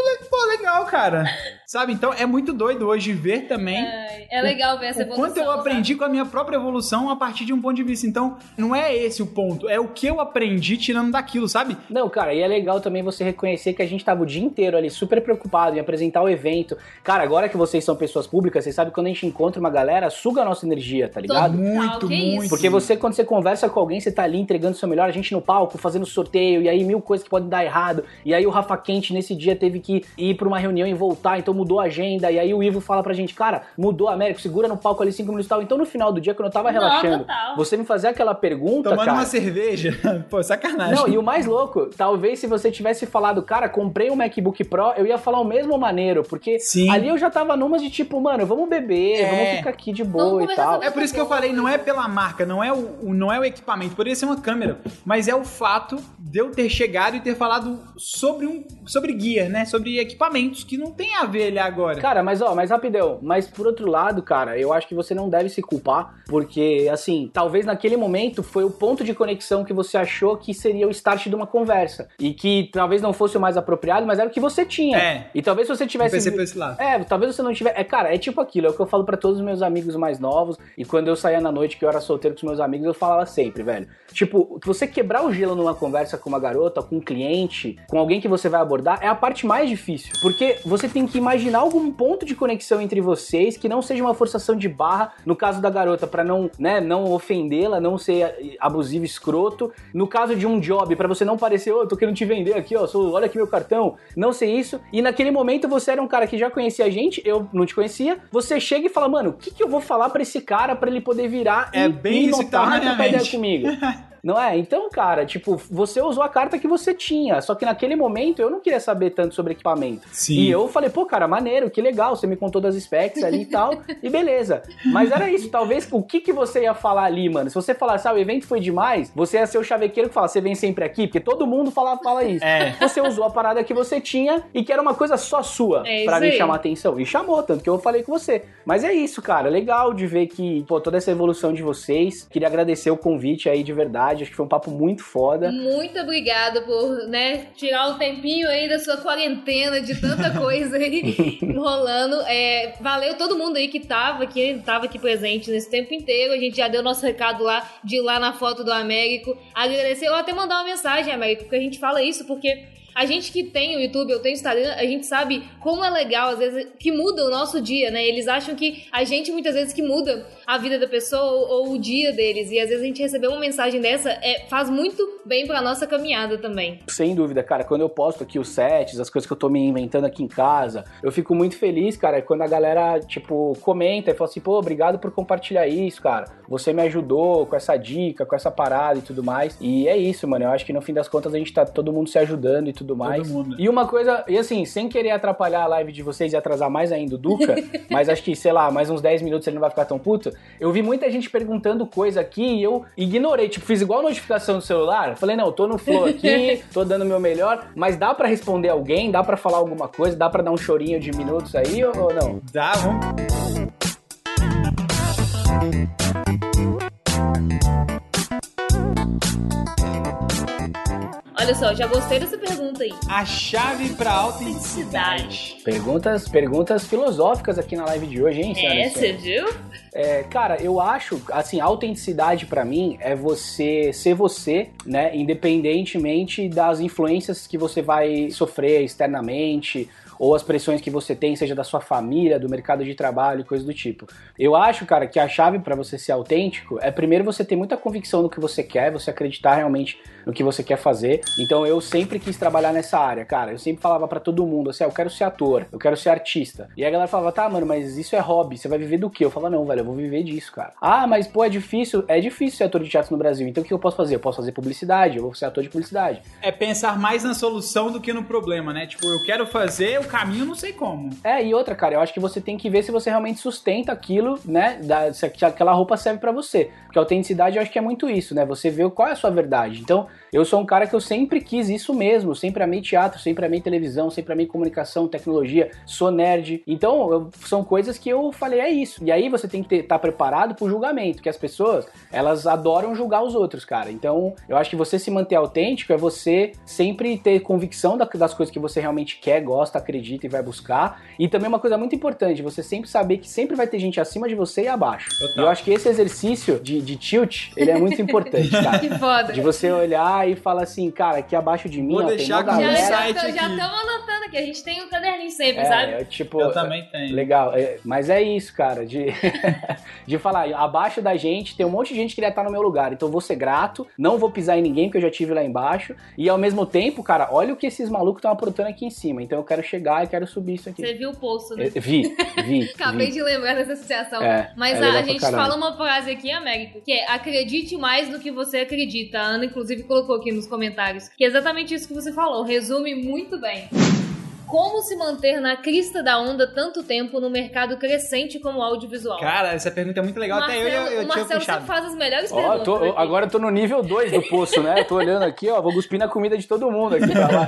legal, cara. Sabe? Então é muito doido hoje ver também É legal ver essa evolução. quanto eu sabe? aprendi com a minha própria evolução a partir de um ponto de vista. Então, não é esse o ponto, é o que eu aprendi tirando daquilo, sabe? Não, cara, e é legal também você reconhecer que a gente tava o dia inteiro ali super preocupado em apresentar o evento. Cara, agora que vocês são pessoas públicas, vocês sabem que quando a gente encontra uma galera, suga a nossa energia, tá ligado? Muito, que muito. isso. Porque você, quando você conversa com alguém, você tá ali entregando o seu melhor, a gente no palco, fazendo sorteio, e aí mil coisas que podem dar errado. E aí o Rafa Quente, nesse dia, teve que ir pra uma reunião e voltar, então mudou a agenda. E aí o Ivo fala pra gente, cara, mudou a América, segura no palco ali cinco minutos e tal. Então no final do dia, quando eu tava relaxando, você me fazer aquela pergunta, Tomando cara... uma cerveja. Pô, sacanagem. Não, e o mais louco, talvez se você tivesse falado, cara, comprei um MacBook Pro, eu ia falar o mesmo maneiro, porque Sim. ali eu já tava numas de tipo, mano, vamos beber, É. vamos ficar aqui de boa Vamos e tal. É por isso que eu falei, não é pela marca, não é o, o- não é o equipamento, poderia ser uma câmera, mas é o fato de eu ter chegado e ter falado sobre um sobre guia, né? Sobre equipamentos que não tem a ver ali agora. Cara, mas ó, mas rapidão, mas por outro lado, cara, eu acho que você não deve se culpar, porque assim, talvez naquele momento foi o ponto de conexão que você achou que seria o start de uma conversa. E que talvez não fosse o mais apropriado, mas era o que você tinha. É. E talvez você tivesse. pensei por esse lado. É, talvez você não tiver. É, cara, é tipo aquilo, é o que eu falo pra todos os meus amigos mais novos. E quando eu saía na noite, que eu era solteiro com os meus amigos, eu falava sempre, velho. Tipo, você quebrar o gelo numa conversa com uma garota, com um cliente, com alguém que você vai abordar, é a parte mais difícil. Porque você tem que imaginar algum ponto de conexão entre vocês que não seja uma forçação de barra, no caso da garota, pra não, né, não ofendê-la, não ser eh, abusivo, escroto. No caso de um job, pra você não parecer, ô, tô querendo te vender aqui, ó, sou, olha aqui meu cartão. Não ser isso. E naquele momento você era um cara que já conhecia a gente, eu não te conhecia. Você chega e fala, mano, o que, que eu vou falar pra esse cara pra ele poder virar É e bem me tá notar e comigo? Não é? Então, cara, tipo, você usou a carta que você tinha. Só que naquele momento eu não queria saber tanto sobre equipamento. Sim. E eu falei, pô, cara, maneiro, que legal, você me contou das specs ali e tal, e beleza. Mas era isso, talvez o que, que você ia falar ali, mano? Se você falasse, ah, o evento foi demais, você ia ser o chavequeiro que fala, você vem sempre aqui, porque todo mundo fala, fala isso. É. Você usou a parada que você tinha e que era uma coisa só sua É pra isso me chamar atenção. E chamou, tanto que eu falei com você. Mas é isso, cara, legal de ver que, pô, toda essa evolução de vocês. Queria agradecer o convite aí de verdade, acho que foi um papo muito foda. Muito obrigada por, né, tirar um tempinho aí da sua quarentena de tanta coisa aí rolando. É, valeu todo mundo aí que tava aqui, tava aqui presente nesse tempo inteiro. A gente já deu nosso recado lá de ir lá na foto do Américo. Agradecer ou até mandar uma mensagem, Américo, porque a gente fala isso porque a gente que tem o YouTube, eu tenho o Instagram, a gente sabe como é legal, às vezes, que muda o nosso dia, né? Eles acham que a gente, muitas vezes, que muda a vida da pessoa ou, ou o dia deles. E às vezes a gente receber uma mensagem dessa é, faz muito bem pra nossa caminhada também. Sem dúvida, cara. Quando eu posto aqui os sets, as coisas que eu tô me inventando aqui em casa, eu fico muito feliz, cara, quando a galera, tipo, comenta e fala assim, pô, obrigado por compartilhar isso, cara. Você me ajudou com essa dica, com essa parada e tudo mais. E é isso, mano. Eu acho que no fim das contas a gente tá todo mundo se ajudando e tudo mais. Todo mundo. E uma coisa, e assim, sem querer atrapalhar a live de vocês e atrasar mais ainda o Duca, mas acho que, sei lá, mais uns 10 minutos ele não vai ficar tão puto. Eu vi muita gente perguntando coisa aqui e eu ignorei. Tipo, fiz igual notificação no celular. Falei, não, tô no flow aqui, tô dando o meu melhor. Mas dá pra responder alguém? Dá pra falar alguma coisa? Dá pra dar um chorinho de minutos aí ou, ou não? Dá, vamos. Olha só, já gostei dessa pergunta aí. A chave pra autenticidade. Perguntas, perguntas filosóficas aqui na live de hoje, hein, senhora? É, você viu? É, cara, eu acho, assim, a autenticidade pra mim é você ser você, né, independentemente das influências que você vai sofrer externamente ou as pressões que você tem, seja da sua família, do mercado de trabalho, coisa do tipo. Eu acho, cara, que a chave pra você ser autêntico é primeiro você ter muita convicção no que você quer, você acreditar realmente no que você quer fazer. Então eu sempre quis trabalhar nessa área, cara. Eu sempre falava pra todo mundo assim, ah, eu quero ser ator, eu quero ser artista. E a galera falava, tá, mano, mas isso é hobby, você vai viver do quê? Eu falava, não, velho, eu vou viver disso, cara. Ah, mas pô, é difícil. É difícil ser ator de teatro no Brasil. Então o que eu posso fazer? Eu posso fazer publicidade, eu vou ser ator de publicidade. É pensar mais na solução do que no problema, né? Tipo, eu quero fazer o caminho, não sei como. É, e outra, cara, eu acho que você tem que ver se você realmente sustenta aquilo, né? Da, se aquela roupa serve pra você. Porque a autenticidade eu acho que é muito isso, né? Você vê qual é a sua verdade. Então, eu sou um cara que eu sempre quis isso mesmo, sempre amei teatro, sempre amei televisão, sempre amei comunicação, tecnologia, sou nerd. Então, eu- são coisas que eu falei, é isso. E aí você tem que estar preparado pro julgamento, que as pessoas, elas adoram julgar os outros, cara. Então, eu acho que você se manter autêntico é você sempre ter convicção da- das coisas que você realmente quer, gosta, acredita e vai buscar. E também uma coisa muito importante, você sempre saber que sempre vai ter gente acima de você e abaixo. Total. E eu acho que esse exercício de, de tilt, ele é muito importante, cara. Que foda. De você olhar e falar assim, cara, aqui abaixo de mim, Vou ó, tem deixar o Já site já estamos anotando aqui. A gente tem um caderninho sempre, É, sabe? é, tipo, Eu também tenho. Legal, é, mas é isso, cara, de, de falar, abaixo da gente tem um monte de gente que queria estar no meu lugar, então eu vou ser grato, não vou pisar em ninguém porque eu já tive lá embaixo, e ao mesmo tempo, cara, olha o que esses malucos estão aprontando aqui em cima, então eu quero chegar e quero subir isso aqui. Você viu o post, né? É, Vi, vi. Acabei vi. de lembrar dessa associação. É, Mas é a, a gente fala uma frase aqui, Américo, que é acredite mais do que você acredita. A Ana, inclusive, colocou aqui nos comentários. Que é exatamente isso que você falou. Resume muito bem. Como se manter na crista da onda tanto tempo no mercado crescente como audiovisual? Cara, essa pergunta é muito legal. Até eu, eu, eu o tinha Marcelo sempre faz as melhores Ó, perguntas. tô- aqui. agora eu tô no nível 2 do poço, né? Eu tô olhando aqui, ó, vou cuspir na comida de todo mundo aqui pra lá.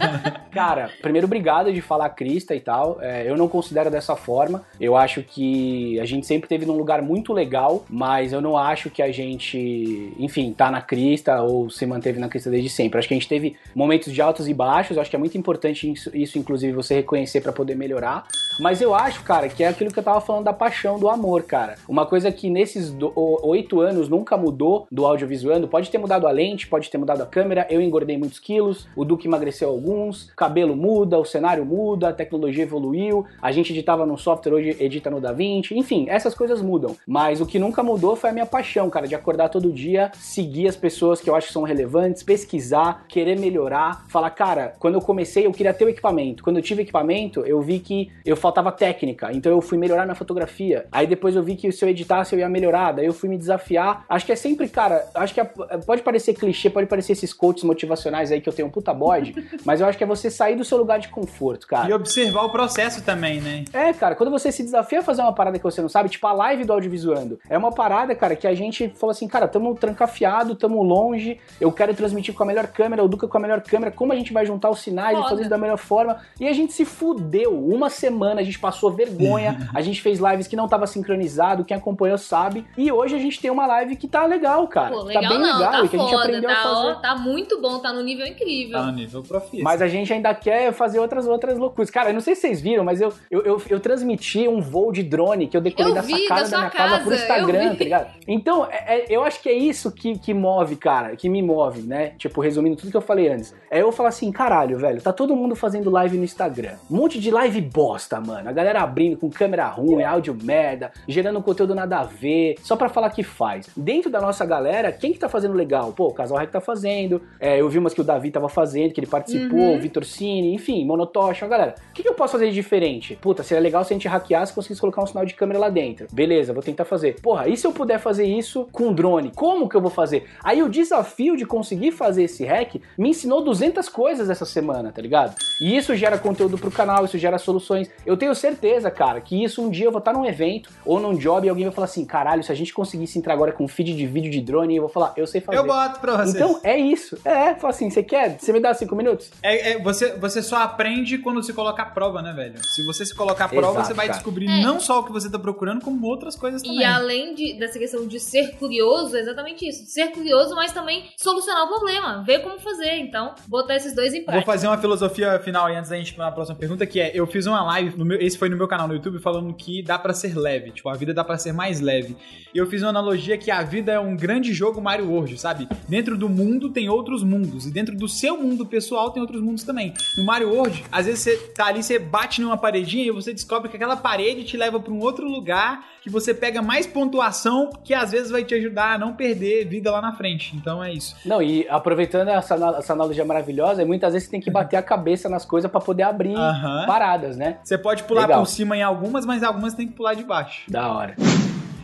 Cara, primeiro, obrigado de falar crista e tal. É, eu não considero dessa forma. Eu acho que a gente sempre teve num lugar muito legal, mas eu não acho que a gente, enfim, tá na crista ou se manteve na crista desde sempre. Acho que a gente teve momentos de altos e baixos. Eu acho que é muito importante isso, isso, inclusive, você reconhecer pra poder melhorar. Mas eu acho, cara, que é aquilo que eu tava falando da paixão, do amor, cara. Uma coisa que nesses oito anos nunca mudou do audiovisuando, pode ter mudado a lente, pode ter mudado a câmera, eu engordei muitos quilos, o Duque emagreceu alguns, o cabelo muda, o cenário muda, a tecnologia evoluiu, a gente editava no software, hoje edita no DaVinci, enfim, essas coisas mudam. Mas o que nunca mudou foi a minha paixão, cara, de acordar todo dia, seguir as pessoas que eu acho que são relevantes, pesquisar, querer melhorar, falar, cara, quando eu comecei eu queria ter o equipamento. Quando eu tive equipamento, eu vi que eu faltava técnica, então eu fui melhorar na fotografia. Aí depois eu vi que se eu editasse eu ia melhorar, daí eu fui me desafiar. Acho que é sempre, cara, acho que é- pode parecer clichê, pode parecer esses coaches motivacionais aí que eu tenho um puta bode, mas eu acho que é você sair do seu lugar de conforto, cara. E observar o processo também, né? É, cara, quando você se desafia a fazer uma parada que você não sabe, tipo a live do audiovisuando, é uma parada, cara, que a gente falou assim, cara, tamo trancafiado, tamo longe, eu quero transmitir com a melhor câmera, o Duca com a melhor câmera, como a gente vai juntar os sinais e Foda. fazer isso da melhor forma. E a gente gente se fudeu. Uma semana a gente passou vergonha, a gente fez lives que não tava sincronizado, quem acompanhou sabe. E hoje a gente tem uma live que tá legal, cara. Pô, tá legal bem não, legal tá e que a gente foda, aprendeu tá, a fazer. ó, tá muito bom, tá no nível incrível. Tá no nível profissa. Mas a gente ainda quer fazer outras outras loucuras. Cara, eu não sei se vocês viram, mas eu, eu, eu, eu transmiti um voo de drone que eu decorei Eu da vi, sacada da da, minha casa, pro casa, Instagram, eu vi. tá ligado? Então, é- é- eu acho que é isso que, que move, cara, que me move, né? Tipo, resumindo tudo que eu falei antes. É eu falar assim, caralho, velho, tá todo mundo fazendo live no Instagram. Um monte de live bosta, mano. A galera abrindo com câmera ruim, áudio merda, gerando conteúdo nada a ver, só pra falar que faz. Dentro da nossa galera, quem que tá fazendo legal? Pô, o Casal Rec tá fazendo, é, eu vi umas que o Davi tava fazendo, que ele participou, Uhum. o Vitor Cine, enfim, Monotocha, galera. O que, que eu posso fazer de diferente? Puta, seria legal se a gente hackeasse e conseguisse colocar um sinal de câmera lá dentro. Beleza, vou tentar fazer. Porra, e se eu puder fazer isso com drone? Como que eu vou fazer? Aí o desafio de conseguir fazer esse hack me ensinou 200 coisas essa semana, tá ligado? E isso gera conteúdo pro canal, isso gera soluções. Eu tenho certeza, cara, que isso um dia eu vou estar num evento ou num job e alguém vai falar assim: caralho, se a gente conseguisse entrar agora com feed de vídeo de drone, eu vou falar, eu sei fazer. Eu boto pra vocês. Então é isso. É, fala assim: você quer? Você me dá cinco minutos? É, é, você, você só aprende quando se coloca à prova, né, velho? Se você se colocar à prova, Exato, você vai cara. descobrir É. não só o que você tá procurando, como outras coisas também. E além de, dessa questão de ser curioso, é exatamente isso. Ser curioso, mas também solucionar o problema. Ver como fazer. Então, botar esses dois em Vou prática. fazer uma filosofia final aí antes da gente ir pra próxima pergunta, que é, eu fiz uma live, meu- esse foi no meu canal no YouTube, falando que dá pra ser leve, tipo, a vida dá pra ser mais leve. E eu fiz uma analogia que a vida é um grande jogo Mario World, sabe? Dentro do mundo tem outros mundos, e dentro do seu mundo pessoal tem outros mundos também. No Mario World, às vezes você tá ali, você bate numa paredinha e você descobre que aquela parede te leva pra um outro lugar, que você pega mais pontuação, que às vezes vai te ajudar a não perder vida lá na frente. Então é isso. Não, e aproveitando essa, essa analogia maravilhosa, muitas vezes você tem que bater a cabeça nas coisas pra poder abrir Aham. paradas, né? Você pode pular Legal. por cima em algumas, mas algumas tem que pular de baixo. Da hora.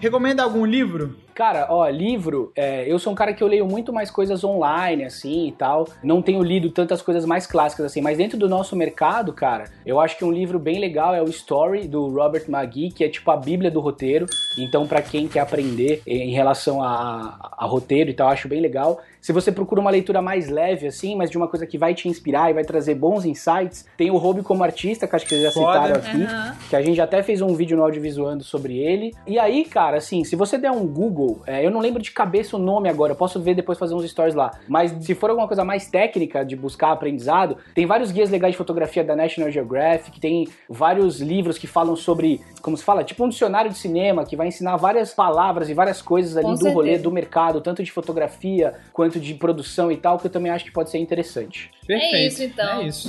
Recomenda algum livro? Cara, ó, livro, é, eu sou um cara que eu leio muito mais coisas online, assim, e tal. Não tenho lido tantas coisas mais clássicas, assim, mas dentro do nosso mercado, cara, eu acho que um livro bem legal é o Story, do Robert McGee, que é tipo a bíblia do roteiro. Então, pra quem quer aprender em relação a, a- a roteiro e tal, eu acho bem legal. Se você procura uma leitura mais leve, assim, mas de uma coisa que vai te inspirar e vai trazer bons insights, tem o Hobby como artista, que acho que vocês já Foda. citaram aqui Aham. que a gente até fez um vídeo no audiovisuando sobre ele. E aí, cara, assim, se você der um Google, é, eu não lembro de cabeça o nome agora, eu posso ver depois fazer uns stories lá. Mas se for alguma coisa mais técnica de buscar aprendizado, tem vários guias legais de fotografia da National Geographic, tem vários livros que falam sobre, como se fala, tipo um dicionário de cinema que vai ensinar várias palavras e várias coisas ali Com do rolê certeza. do mercado, tanto de fotografia quanto de produção e tal, que eu também acho que pode ser interessante. Perfeito. isso, então. É isso.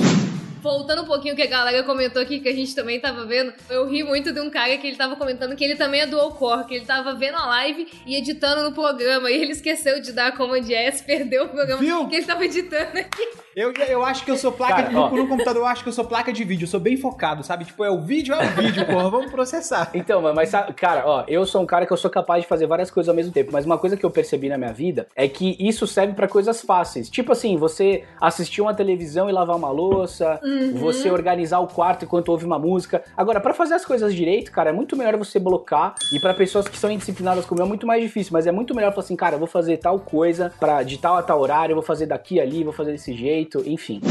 Voltando um pouquinho que a galera comentou aqui, que a gente também tava vendo, eu ri muito de um cara que ele tava comentando que ele também é dual core, que ele tava vendo a live e editando no programa, e ele esqueceu de dar a Command S, perdeu o programa Viu? que ele tava editando aqui. Eu, eu acho que eu sou placa Cara, de. ó. No, computador, eu acho que eu sou placa de vídeo. Eu sou bem focado, sabe? Tipo, é o vídeo, é o vídeo, porra. Vamos processar. Então, mas- mas, sabe, cara, ó, eu sou um cara que eu sou capaz de fazer várias coisas ao mesmo tempo, mas uma coisa que eu percebi na minha vida é que isso serve pra coisas fáceis. Tipo assim, você assistir uma televisão e lavar uma louça, você organizar o quarto enquanto ouve uma música. Agora, pra fazer as coisas direito, cara, é muito melhor você blocar e pra pessoas que são indisciplinadas como eu é muito mais difícil, mas é muito melhor falar assim, cara, eu vou fazer tal coisa para de tal a tal horário, eu vou fazer daqui ali, vou fazer desse jeito, enfim.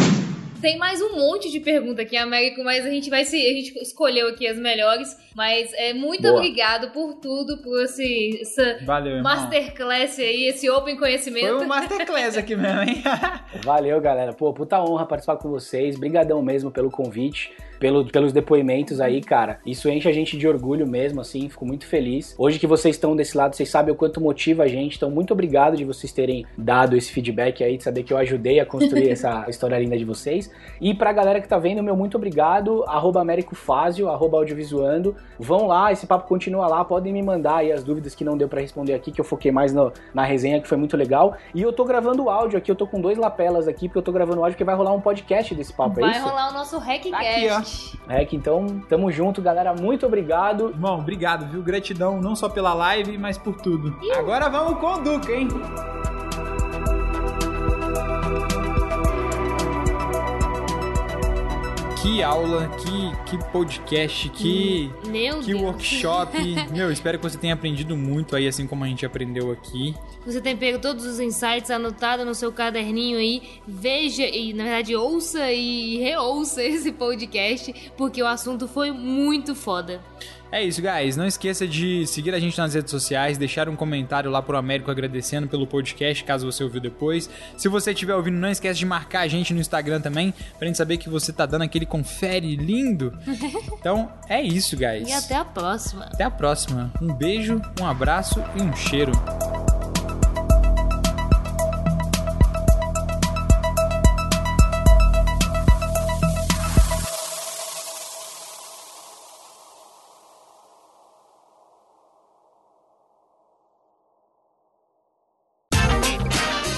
Tem mais um monte de pergunta aqui, Américo, mas a gente vai se. A gente escolheu aqui as melhores. Mas é muito Boa. obrigado por tudo, por esse, essa Valeu, irmão. masterclass aí, esse open conhecimento. Foi um masterclass aqui mesmo, hein? Valeu, galera. Pô, puta honra participar com vocês. Brigadão mesmo pelo convite. Pelo, pelos depoimentos aí, cara. Isso enche a gente de orgulho mesmo, assim. Fico muito feliz. Hoje que vocês estão desse lado, vocês sabem o quanto motiva a gente. Então, muito obrigado de vocês terem dado esse feedback aí, de saber que eu ajudei a construir essa história linda de vocês. E pra galera que tá vendo, meu muito obrigado. Arroba Américo Fázio, arroba audiovisuando. Vão lá, esse papo continua lá. Podem me mandar aí as dúvidas que não deu pra responder aqui, que eu foquei mais no- na resenha, que foi muito legal. E eu tô gravando áudio aqui, eu tô com dois lapelas aqui, porque eu tô gravando áudio, porque vai rolar um podcast desse papo, é Vai isso? rolar o nosso Hackcast. Tá aqui, ó. É que então, tamo junto, galera. Muito obrigado. Irmão, obrigado, viu? Gratidão não só pela live, mas por tudo. Agora vamos com o Duca, hein? Que aula, que, que podcast, que, Meu que Deus. workshop. Meu, espero que você tenha aprendido muito aí, assim como a gente aprendeu aqui. Você tem pego todos os insights anotados no seu caderninho aí. Veja e, na verdade, ouça e reouça esse podcast, porque o assunto foi muito foda. É isso, guys. Não esqueça de seguir a gente nas redes sociais, deixar um comentário lá pro Américo agradecendo pelo podcast, caso você ouviu depois. Se você estiver ouvindo, não esquece de marcar a gente no Instagram também, pra gente saber que você tá dando aquele confere lindo. Então, é isso, guys. E até a próxima. Até a próxima. Um beijo, um abraço e um cheiro.